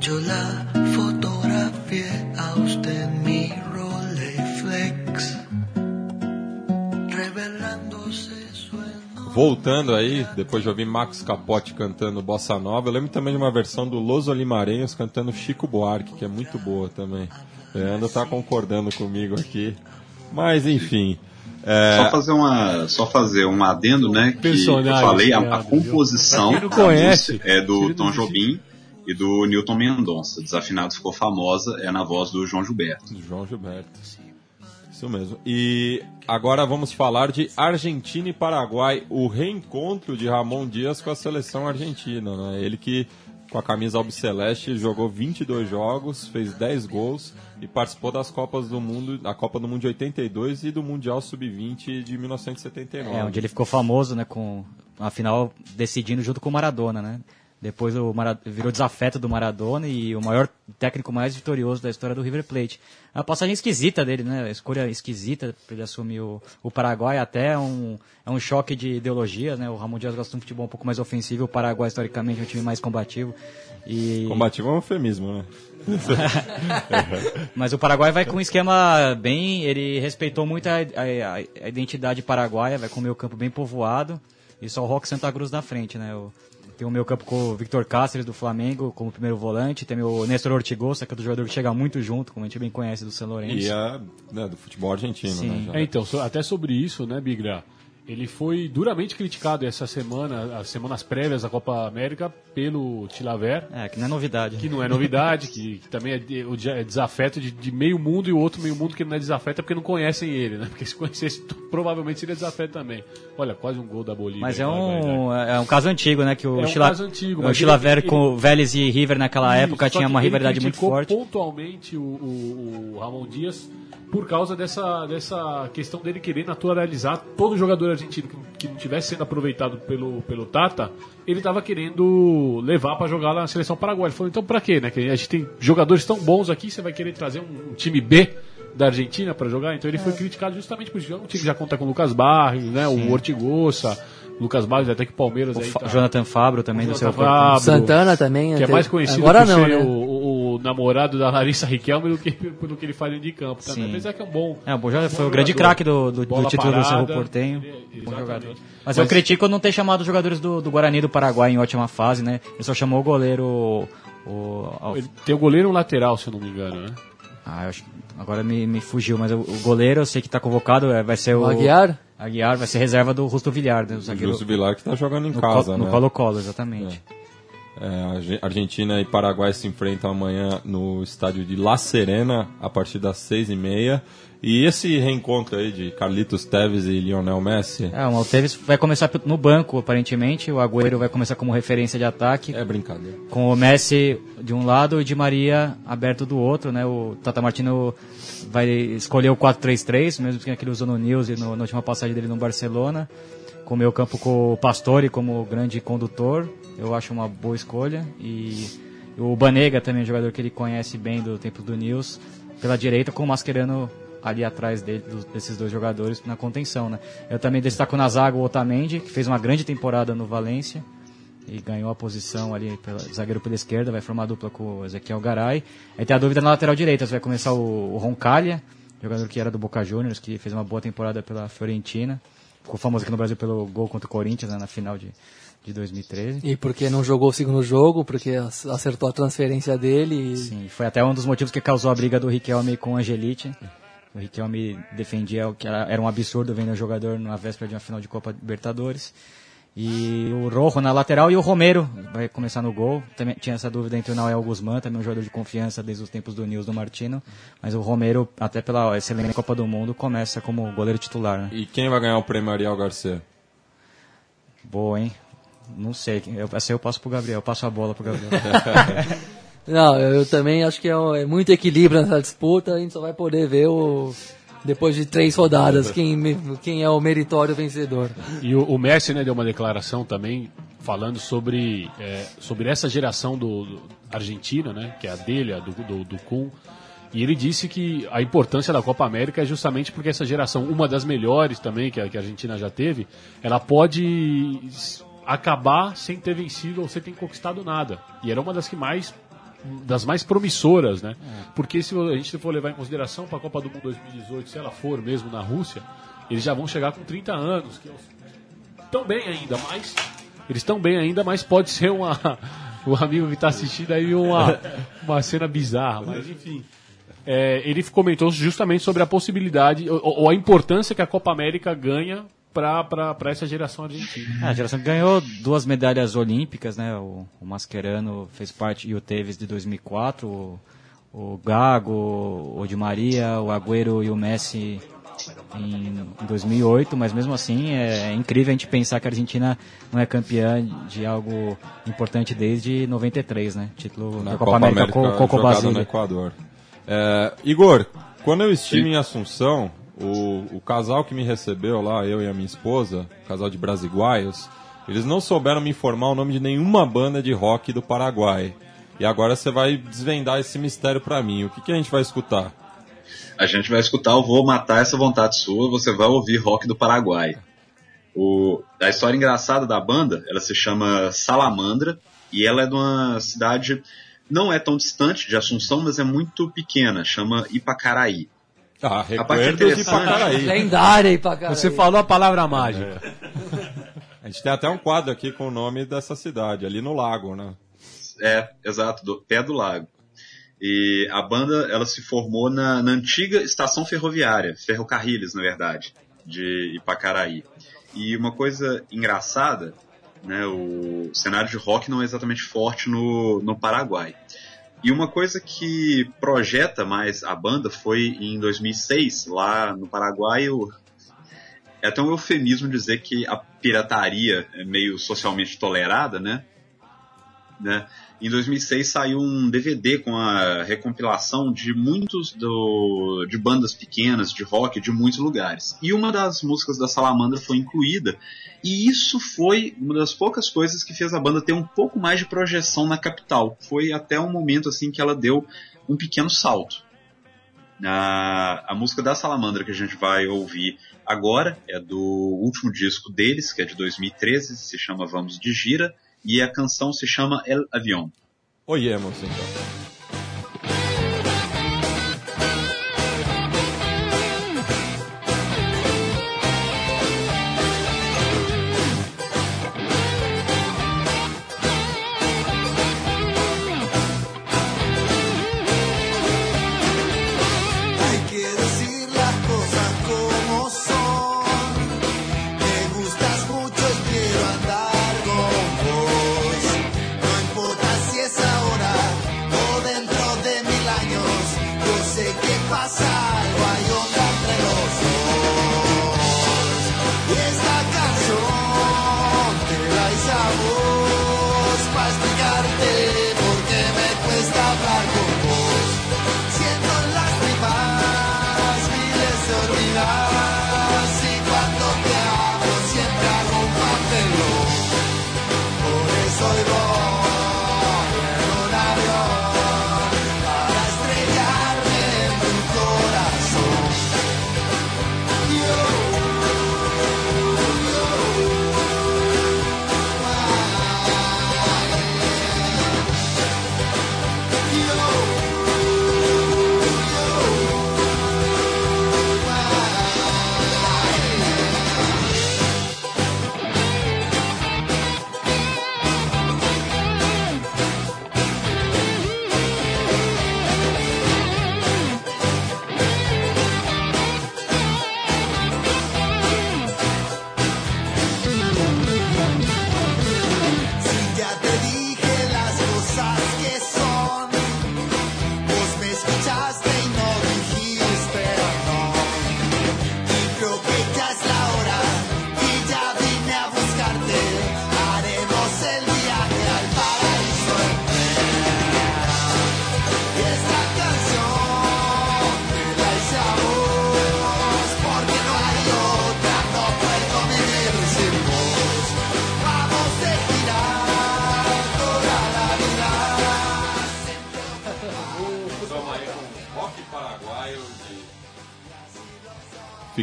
Yo la fotografié a usted mi Rolleiflex, revelándose su. Voltando aí, depois de ouvir Max Capote cantando Bossa Nova, eu lembro também de uma versão do Los Olimarenhos cantando Chico Buarque, que é muito boa também. Leandro tá concordando comigo aqui. Mas enfim. É, Só fazer uma, só fazer um adendo, né? Que eu falei, a, a composição conhece, é do Tom Jobim e do Newton Mendonça. Desafinado ficou famosa, é na voz do João Gilberto. João Gilberto. Isso mesmo. E agora vamos falar de Argentina e Paraguai, o reencontro de Ramon Dias com a seleção argentina, né? Ele que com a camisa albiceleste jogou 22 jogos, fez 10 gols e participou das Copas do Mundo, da Copa do Mundo de 82 e do Mundial Sub-20 de 1979. É, onde ele ficou famoso, né, com a final decidindo junto com o Maradona, né? Depois o virou desafeto do Maradona e o maior técnico mais vitorioso da história do River Plate. É uma passagem esquisita dele, né? A escolha esquisita para ele assumir o, o Paraguai, até é um, é um choque de ideologia, né? O Ramon Dias gosta de um futebol um pouco mais ofensivo, o Paraguai historicamente é um time mais combativo. E... Combativo é um eufemismo, né? Mas o Paraguai vai com um esquema bem. Ele respeitou muito a, a- a identidade paraguaia, vai com o meio campo bem povoado e só o Rock Santa Cruz na frente, né? O, tem o meio campo com o Victor Cáceres do Flamengo como primeiro volante, tem o Nestor Ortigosa, que é do jogador que chega muito junto, como a gente bem conhece do São Lourenço. E é né, do futebol argentino, Sim. né? É, então, so- até sobre isso, né, Bigra? Ele foi duramente criticado essa semana, as semanas prévias da Copa América, pelo Tilaver, É, que não é novidade. que não é novidade, que, que também é, de- é desafeto de, de meio mundo e o outro meio mundo que não é desafeto é porque não conhecem ele, né? Porque se conhecesse, provavelmente seria desafeto também. Olha, quase um gol da Bolívia. Mas é um, é um caso antigo, né? Que o, É um Chila- caso antigo, o ele- com o Vélez e River naquela Isso, época tinha uma rivalidade muito forte. pontualmente o, o, o Ramon Dias por causa dessa, dessa questão dele querer naturalizar todo jogador argentino que, que não estivesse sendo aproveitado pelo, pelo Tata, ele estava querendo levar para jogar na seleção paraguaia. Ele falou, então pra quê? Né? Que a gente tem jogadores tão bons aqui, você vai querer trazer um, um time B da Argentina para jogar? Então ele foi criticado justamente por isso. É um time que já conta com o Lucas Barros, né? o Ortigosa, Lucas Barros, até que o Palmeiras O aí tá- Jonathan Fabro também do Jonathan seu Fabro. Santana também. que é mais conhecido Agora por não, ser né? o, o- namorado da Larissa Riquelme do que pelo que ele faz dentro de campo. Também. Sim. Apesar que é um bom. É, o Bojó foi o grande craque do, do, do título do Cerro parada, Portenho. ele- Bom exatamente. jogador. Mas, eu critico não ter chamado os jogadores do, do Guarani do Paraguai em ótima fase, né? Ele só chamou o goleiro. O, o- Ele tem o goleiro e lateral, se eu não me engano, né? ah, eu acho, agora me, me fugiu, mas o, o goleiro eu sei que tá convocado, é, vai ser o. O Aguiar? Aguiar vai ser reserva do Rusto Villar, né? O O zagueiro. Justo Vilar que tá jogando em no casa, Co- né? no Colo-Colo, exatamente. É, Arge- Argentina e Paraguai se enfrentam amanhã no estádio de La Serena, a partir das seis e meia. E esse reencontro aí de Carlitos Teves e Lionel Messi É, o Malteves vai começar no banco, aparentemente. O Agüero vai começar como referência de ataque. é brincadeira. com o Messi de um lado e Di Maria aberto do outro, né? O Tata Martino vai escolher o 4-3-3, mesmo que aquele usou no News e no- na última passagem dele no Barcelona. Com o meio campo com o Pastore como grande condutor, eu acho uma boa escolha. E o Banega também, um jogador que ele conhece bem do tempo do News, pela direita com o Mascherano ali atrás dele, dos- desses dois jogadores na contenção, né? Eu também destaco na zaga o Otamendi, que fez uma grande temporada no Valência e ganhou a posição ali, pela, zagueiro pela esquerda, vai formar dupla com o Ezequiel Garay. Aí tem a dúvida na lateral direita, vai começar o, o Roncalha, jogador que era do Boca Juniors, que fez uma boa temporada pela Fiorentina, ficou famoso aqui no Brasil pelo gol contra o Corinthians né, na final de, de 2013. E porque não jogou o segundo jogo, porque ac- acertou a transferência dele. E... Sim, foi até um dos motivos que causou a briga do Riquelme com o Angelite. O Riquelme defendia o que era, era um absurdo vender um jogador na véspera de uma final de Copa Libertadores. E o Rojo na lateral e o Romero vai começar no gol. Também tinha essa dúvida entre o Nael Guzmán, também um jogador de confiança desde os tempos do Nils do Martino. Mas o Romero, até pela excelente Copa do Mundo, começa como goleiro titular. Né? E quem vai ganhar o prêmio Ariel Garcia? Boa, hein? Não sei. Eu, essa eu passo pro Gabriel, eu passo a bola pro Gabriel. Não, eu, eu também acho que é, um- é muito equilíbrio nessa disputa. A gente só vai poder ver o depois de três rodadas quem, quem é o meritório vencedor. E o, o Messi né, deu uma declaração também falando sobre, é, sobre essa geração do, do Argentina, né, que é a dele, a do, do, do Kun. E ele disse que a importância da Copa América é justamente porque essa geração, uma das melhores também que a, que a Argentina já teve, ela pode acabar sem ter vencido ou sem ter conquistado nada. E era uma das que mais das mais promissoras, né? Porque se a gente for levar em consideração para a Copa do Mundo 2018, se ela for mesmo na Rússia, eles já vão chegar com 30 anos, que estão bem ainda, mas eles estão bem ainda, mas pode ser uma o amigo que está assistindo aí uma uma cena bizarra, mas enfim. é, ele comentou justamente sobre a possibilidade ou, ou a importância que a Copa América ganha para essa geração argentina. É, a geração que ganhou duas medalhas olímpicas, né? O, o Mascherano fez parte e o Tevez de 2004, o, o Gago, o Di Maria, o Agüero e o Messi em, em 2008, mas mesmo assim é, é incrível a gente pensar que a Argentina não é campeã de algo importante desde 93, né? Título na da Copa, América, com, com o Equador. É, Igor, quando eu estive em Assunção, o, o casal que me recebeu lá, eu e a minha esposa, casal de brasiguaios, eles não souberam me informar o nome de nenhuma banda de rock do Paraguai. E agora você vai desvendar esse mistério pra mim. O que, que a gente vai escutar? A gente vai escutar o Vou Matar Essa Vontade Sua, você vai ouvir rock do Paraguai. O, a história engraçada da banda, ela se chama Salamandra, e ela é de uma cidade, não é tão distante de Assunção, mas é muito pequena, chama Ipacaraí. Ah, recuerdos de interessante- Pacaraí. Lendária aí pra caralho. Você falou a palavra mágica. A gente tem até um quadro aqui com o nome dessa cidade, ali no lago, né? É, exato, do pé do lago. E a banda, ela se formou na, na antiga estação ferroviária, Ferrocarriles, na verdade, de Ipacaraí. E uma coisa engraçada, né, o cenário de rock não é exatamente forte no, no Paraguai. E uma coisa que projeta mais a banda foi em 2006, lá no Paraguai, é até um eufemismo dizer que a pirataria é meio socialmente tolerada, né? né? Em 2006 saiu um DVD com a recompilação de muitos do, de bandas pequenas de rock de muitos lugares. E uma das músicas da Salamandra foi incluída. E isso foi uma das poucas coisas que fez a banda ter um pouco mais de projeção na capital. Foi até um momento assim que ela deu um pequeno salto. A, a música da Salamandra que a gente vai ouvir agora é do último disco deles, que é de 2013, se chama Vamos de Gira, e a canção se chama El Avión. Oiemos, então.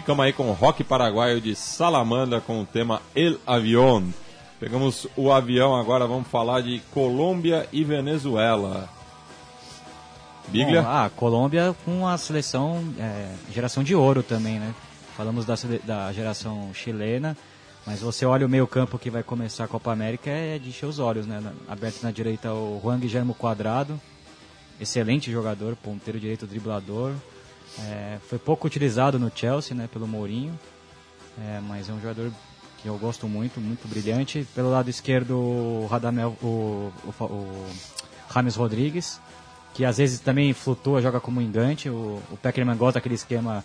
Ficamos aí com o rock paraguaio de Salamandra com o tema El Avión. Pegamos o avião, agora vamos falar de Colômbia e Venezuela. Biglia? Bom, ah, Colômbia com a seleção é, geração de ouro também, né? Falamos da, da geração chilena, mas você olha o meio campo que vai começar a Copa América é de encher os olhos, né? Aberto na direita o Juan Guillermo Quadrado, excelente jogador, ponteiro direito, driblador. É, foi pouco utilizado no Chelsea, né, pelo Mourinho, é, mas é um jogador que eu gosto muito, muito brilhante. Pelo lado esquerdo, o Radamel, o, o, o Rodrigues, que às vezes também flutua, joga como engante. O, o Peckerman gosta daquele esquema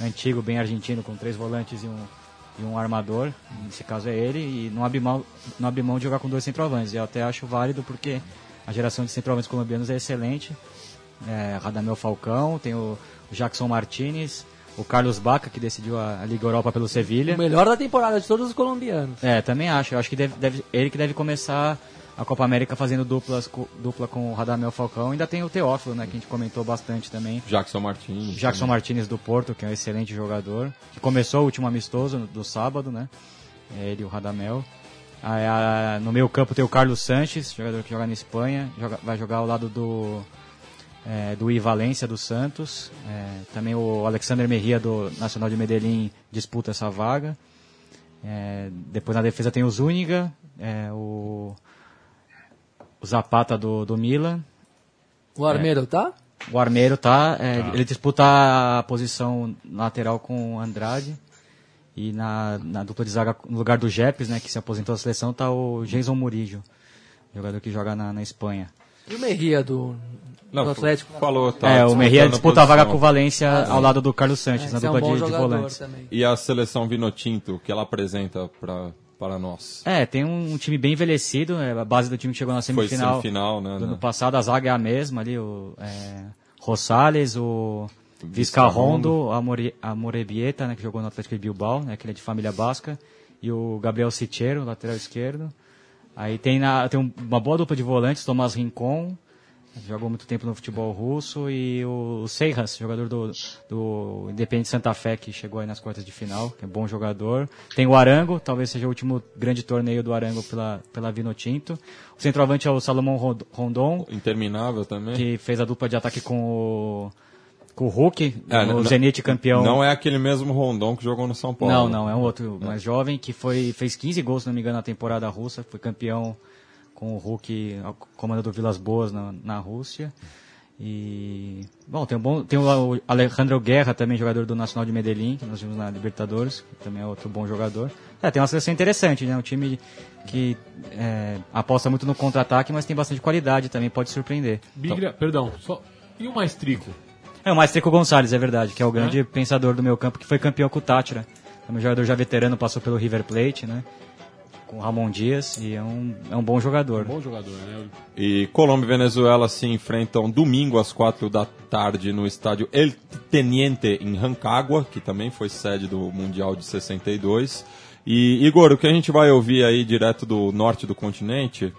antigo, bem argentino, com três volantes e um, e um armador. Nesse caso é ele, e não abre, mão, não abre mão de jogar com dois centroavantes. Eu até acho válido porque a geração de centroavantes colombianos é excelente. É, Radamel Falcão, tem o Jackson Martinez, o Carlos Baca, que decidiu a, Liga Europa pelo Sevilha. O melhor da temporada de todos os colombianos. É, também acho. Eu acho que deve, deve- ele que deve começar a Copa América fazendo duplas, dupla com o Radamel Falcão. Ainda tem o Teófilo, né, que a gente comentou bastante também. Jackson Martins. Jackson Martinez do Porto, que é um excelente jogador, que começou o último amistoso do sábado, né? É Ele e o Radamel. Aí, a- no meio campo tem o Carlos Sanches, jogador que joga na Espanha, joga- vai jogar ao lado do é, do I Valência do Santos. É, também o Alexander Merria do Nacional de Medellín disputa essa vaga. É, depois na defesa tem o Zúñiga, é, o, o Zapata do, do Milan, O Armeiro, tá? o Armeiro tá, é, ele disputa a posição lateral com o Andrade. E na, na dupla de zaga, no lugar do Jepes, né, que se aposentou da seleção, tá o Jason Murillo, jogador que joga na, na Espanha. E o Merria do, Não, do Atlético? Falou, tá é, o Merria disputando disputa a vaga com o Valência ao lado do Carlos Sanches, É, na é um dupla bom de, de jogador volantes. também. E a seleção Vinotinto, o que ela apresenta pra, para nós? É, tem um, time bem envelhecido, é a base do time que chegou na Foi semifinal. semifinal, né? do né? ano passado, a zaga é a mesma ali, o é, Rosales, o. Vizcarrondo, a, More, a Morebieta, né, que jogou no Atlético de Bilbao, né, que ele é de família basca, e o Gabriel Sichero, lateral esquerdo. Aí tem, na, tem um- uma boa dupla de volantes, Tomás Rincon, jogou muito tempo no futebol russo, e o Seiras, jogador do, do Independente Santa Fé, que chegou aí nas quartas de final, que é bom jogador. Tem o Arango, talvez seja o último grande torneio do Arango pela, pela Vinotinto. O centroavante é o Salomão Rond- Rondon, Interminável também. que fez a dupla de ataque com o, com o Hulk, É, o Zenit campeão. Não é aquele mesmo Rondon que jogou no São Paulo. Não, não, é um outro mais jovem que foi, fez 15 gols, se não me engano, na temporada russa, foi campeão com o Hulk ao comando do Vilas Boas na, na Rússia. E bom, tem um bom, tem o Alejandro Guerra também, jogador do Nacional de Medellín, que nós vimos na Libertadores, que também é outro bom jogador. É, tem uma seleção interessante, né? Um time que é, aposta muito no contra-ataque, mas tem bastante qualidade também, pode surpreender. Biglia, perdão, só. E o Maestrico? É o Maestrico Gonçalves, é verdade, que é o grande pensador do meu campo, que foi campeão com o Tátira. É um jogador já veterano, passou pelo River Plate, né? Com o Ramon Dias, e é um, é um bom jogador. Bom jogador, né? E Colômbia e Venezuela se enfrentam domingo às quatro da tarde no estádio El Teniente em Rancagua, que também foi sede do Mundial de 62. E Igor, o que a gente vai ouvir aí direto do norte do continente?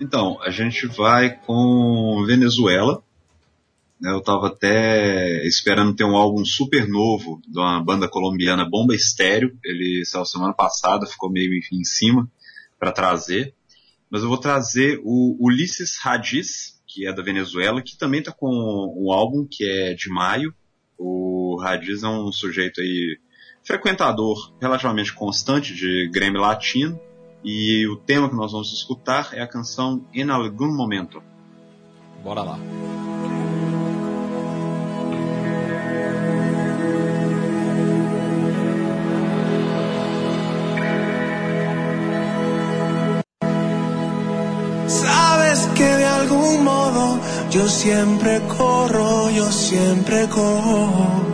Então, a gente vai com Venezuela. Né, Eu estava até esperando ter um álbum super novo de uma banda colombiana Bomba Estéreo. Ele saiu semana passada, ficou meio em cima para trazer. Mas eu vou trazer o Ulisses Radiz, que é da Venezuela, que também está com um álbum que é de maio. O Radiz é um sujeito aí frequentador relativamente constante de Grêmio Latino. E o tema que nós vamos escutar é a canção En Algún Momento. Bora lá. Yo siempre corro, yo siempre corro.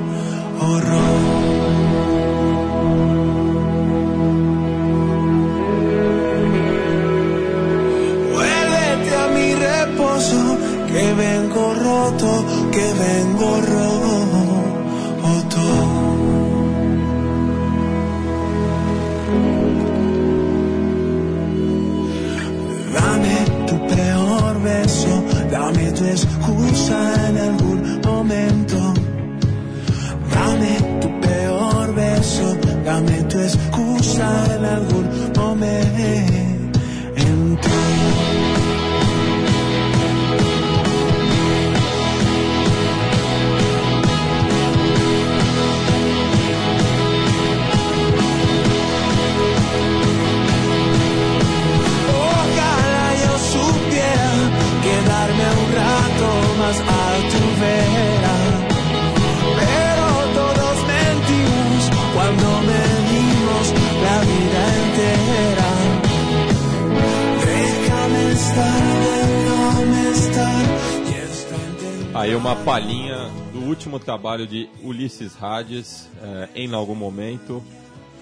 Aí uma palhinha do último trabalho de Ulisses Hades, eh, em algum momento,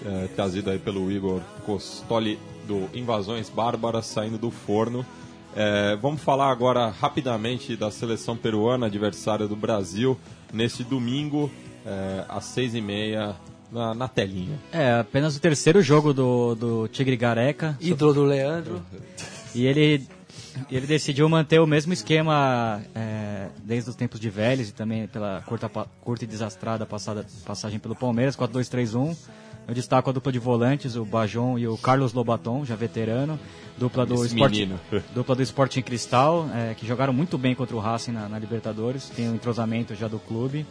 eh, trazido aí pelo Igor Costoli do Invasões Bárbaras, saindo do forno. Eh, vamos falar agora rapidamente da seleção peruana, adversária do Brasil, nesse domingo, às seis e meia, na, na telinha. É, apenas o terceiro jogo do, do Tigre Gareca. Ídolo do Leandro. E ele, ele decidiu manter o mesmo esquema é, desde os tempos de Vélez e também pela curta, curta e desastrada passada, passagem pelo Palmeiras, 4-2-3-1. Eu destaco a dupla de volantes, o Bajon e o Carlos Lobaton, já veterano. Dupla do, Esse Sporting, menino. dupla do Sporting Cristal, é, que jogaram muito bem contra o Racing na, na Libertadores. Tem um entrosamento já do clube.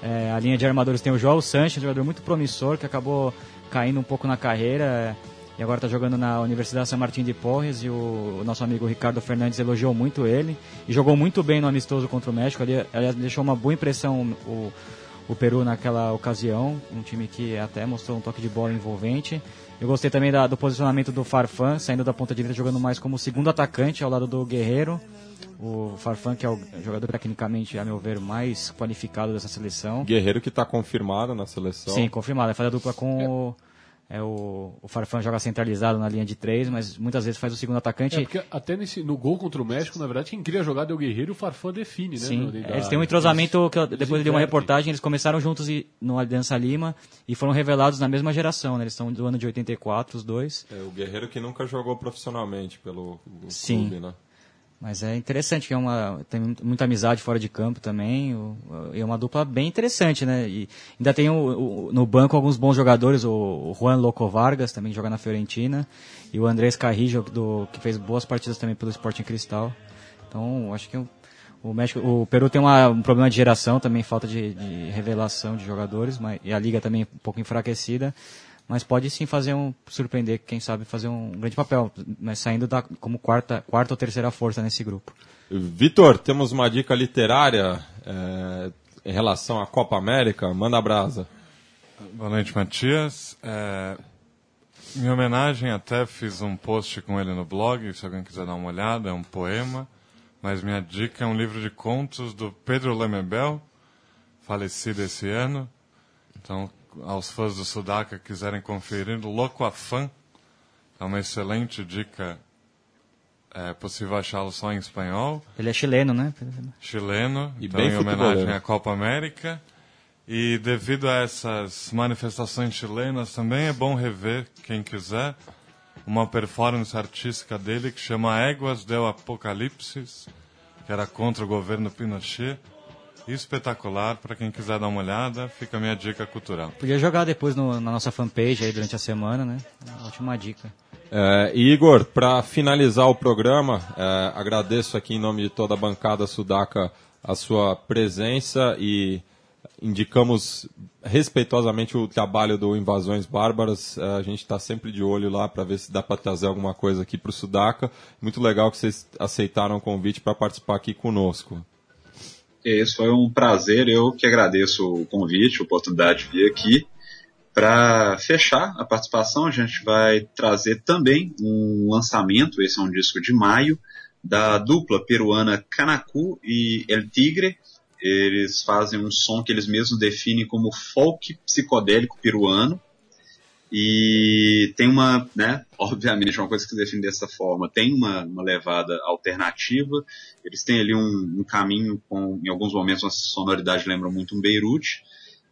É, a linha de armadores tem o João Sanches, jogador muito promissor, que acabou caindo um pouco na carreira. É, e agora está jogando na Universidade San Martín de Porres e o, o nosso amigo Ricardo Fernandes elogiou muito ele e jogou muito bem no amistoso contra o México. Ali, aliás, deixou uma boa impressão o, o Peru naquela ocasião, um time que até mostrou um toque de bola envolvente. Eu gostei também da- do posicionamento do Farfan, saindo da ponta direita, jogando mais como segundo atacante ao lado do Guerreiro. O Farfan, que é o jogador tecnicamente, a meu ver, mais qualificado dessa seleção. Guerreiro que está confirmado na seleção. Sim, confirmado. Ele faz a dupla com o. É o, o Farfan joga centralizado na linha de três, mas muitas vezes faz o segundo atacante. É, porque até nesse, no gol contra o México, na verdade, quem cria a jogada é o Guerreiro e o Farfã define, né? Sim, no- dentro eles têm um entrosamento que eu- depois de uma reportagem, eles começaram juntos e- no Aliança Lima e foram revelados na mesma geração, né? Eles são do ano de 84, os dois. É o Guerreiro que nunca jogou profissionalmente pelo Sim. clube, né? Mas é interessante que é uma tem mu- muita amizade fora de campo também, é uma dupla bem interessante, né? E ainda tem o- o- no banco alguns bons jogadores, o, Juan Loco Vargas também que joga na Fiorentina e o Andrés Carrillo do que fez boas partidas também pelo Sporting Cristal. Então acho que o, o México, o Peru tem uma- um problema de geração também, falta de, de revelação de jogadores, mas e a liga também um pouco enfraquecida. Mas pode sim fazer um surpreender, quem sabe fazer um grande papel, mas saindo da, como quarta, quarta ou terceira força nesse grupo. Vitor, temos uma dica literária é, em relação à Copa América. Manda a brasa. Boa noite, Matias. É, em homenagem, até fiz um post com ele no blog, se alguém quiser dar uma olhada, é um poema. Mas minha dica é um livro de contos do Pedro Lemebel, falecido esse ano. Então, aos fãs do Sudaca quiserem conferir, Louco Afã é uma excelente dica. É possível achá-lo só em espanhol Ele é chileno, né? chileno, E então bem em homenagem à Copa América. E devido a essas manifestações chilenas, também é bom rever, quem quiser, uma performance artística dele que chama Éguas del Apocalipsis, que era contra o governo Pinochet. Espetacular, para quem quiser dar uma olhada, fica a minha dica cultural. Podia jogar depois no- na nossa fanpage aí durante a semana, né? Ótima dica. É, e Igor, para finalizar o programa, é, agradeço aqui em nome de toda a bancada sudaca a sua presença e indicamos respeitosamente o trabalho do Invasões Bárbaras. É, a gente está sempre de olho lá para ver se dá para trazer alguma coisa aqui para o Sudaca. Muito legal que vocês aceitaram o convite para participar aqui conosco. É isso, foi um prazer. Eu que agradeço o convite, a oportunidade de vir aqui. Para fechar a participação, a gente vai trazer também um lançamento, esse é um disco de maio, da dupla peruana Canacu e El Tigre. Eles fazem um som que eles mesmos definem como folk psicodélico peruano. E tem uma, né, obviamente, uma coisa que se define dessa forma, tem uma, uma levada alternativa, eles têm ali um, um caminho com, em alguns momentos, uma sonoridade lembra muito um Beirute,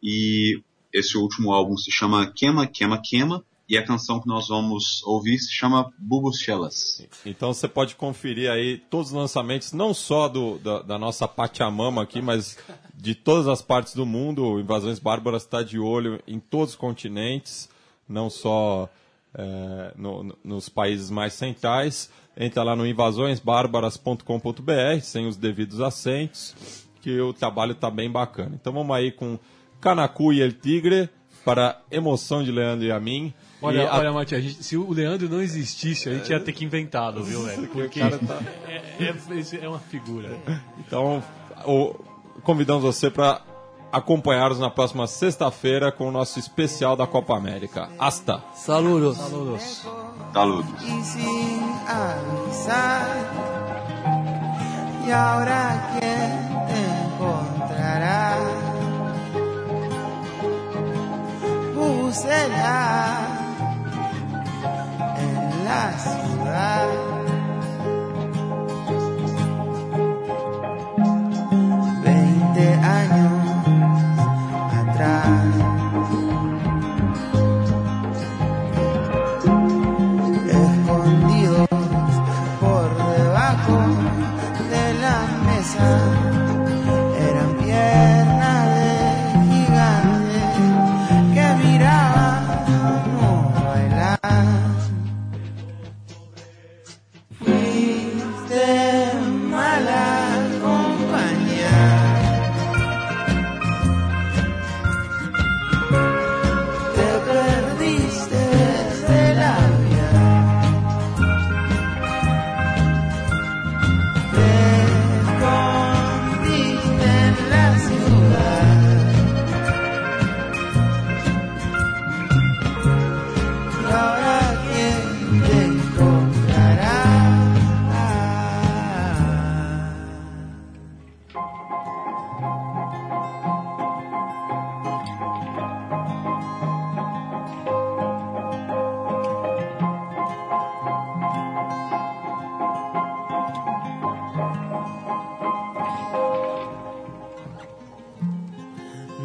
e esse último álbum se chama Quema, Quema, Quema, e a canção que nós vamos ouvir se chama Bubuchelas. Então você pode conferir aí todos os lançamentos, não só do, da, da nossa Pachamama aqui, mas de todas as partes do mundo. Invasões Bárbaras está de olho em todos os continentes, não só é, no- no- nos países mais centrais. Entra lá no invasõesbárbaras.com.br, sem os devidos acentos, que o trabalho está bem bacana. Então vamos aí com Canacu e El Tigre, para emoção de Leandro e a mim. Olha, E a- olha, Matias, gente- se o Leandro não existisse, a gente ia ter que inventá-lo, viu, velho? Porque cara tá- é, é- é uma figura. Então, o- convidamos você para acompanhar-nos na próxima sexta-feira com o nosso especial da Copa América. Hasta! Saludos! Saludos! Saludos! Y ahora quién te encontrará, buceará en la ciudad. Veinte años.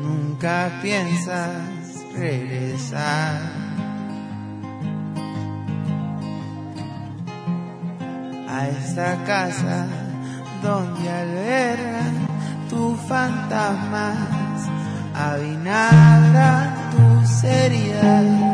Nunca piensas regresar. A esta casa donde al ver tus fantasmas, avinagra tus heridas.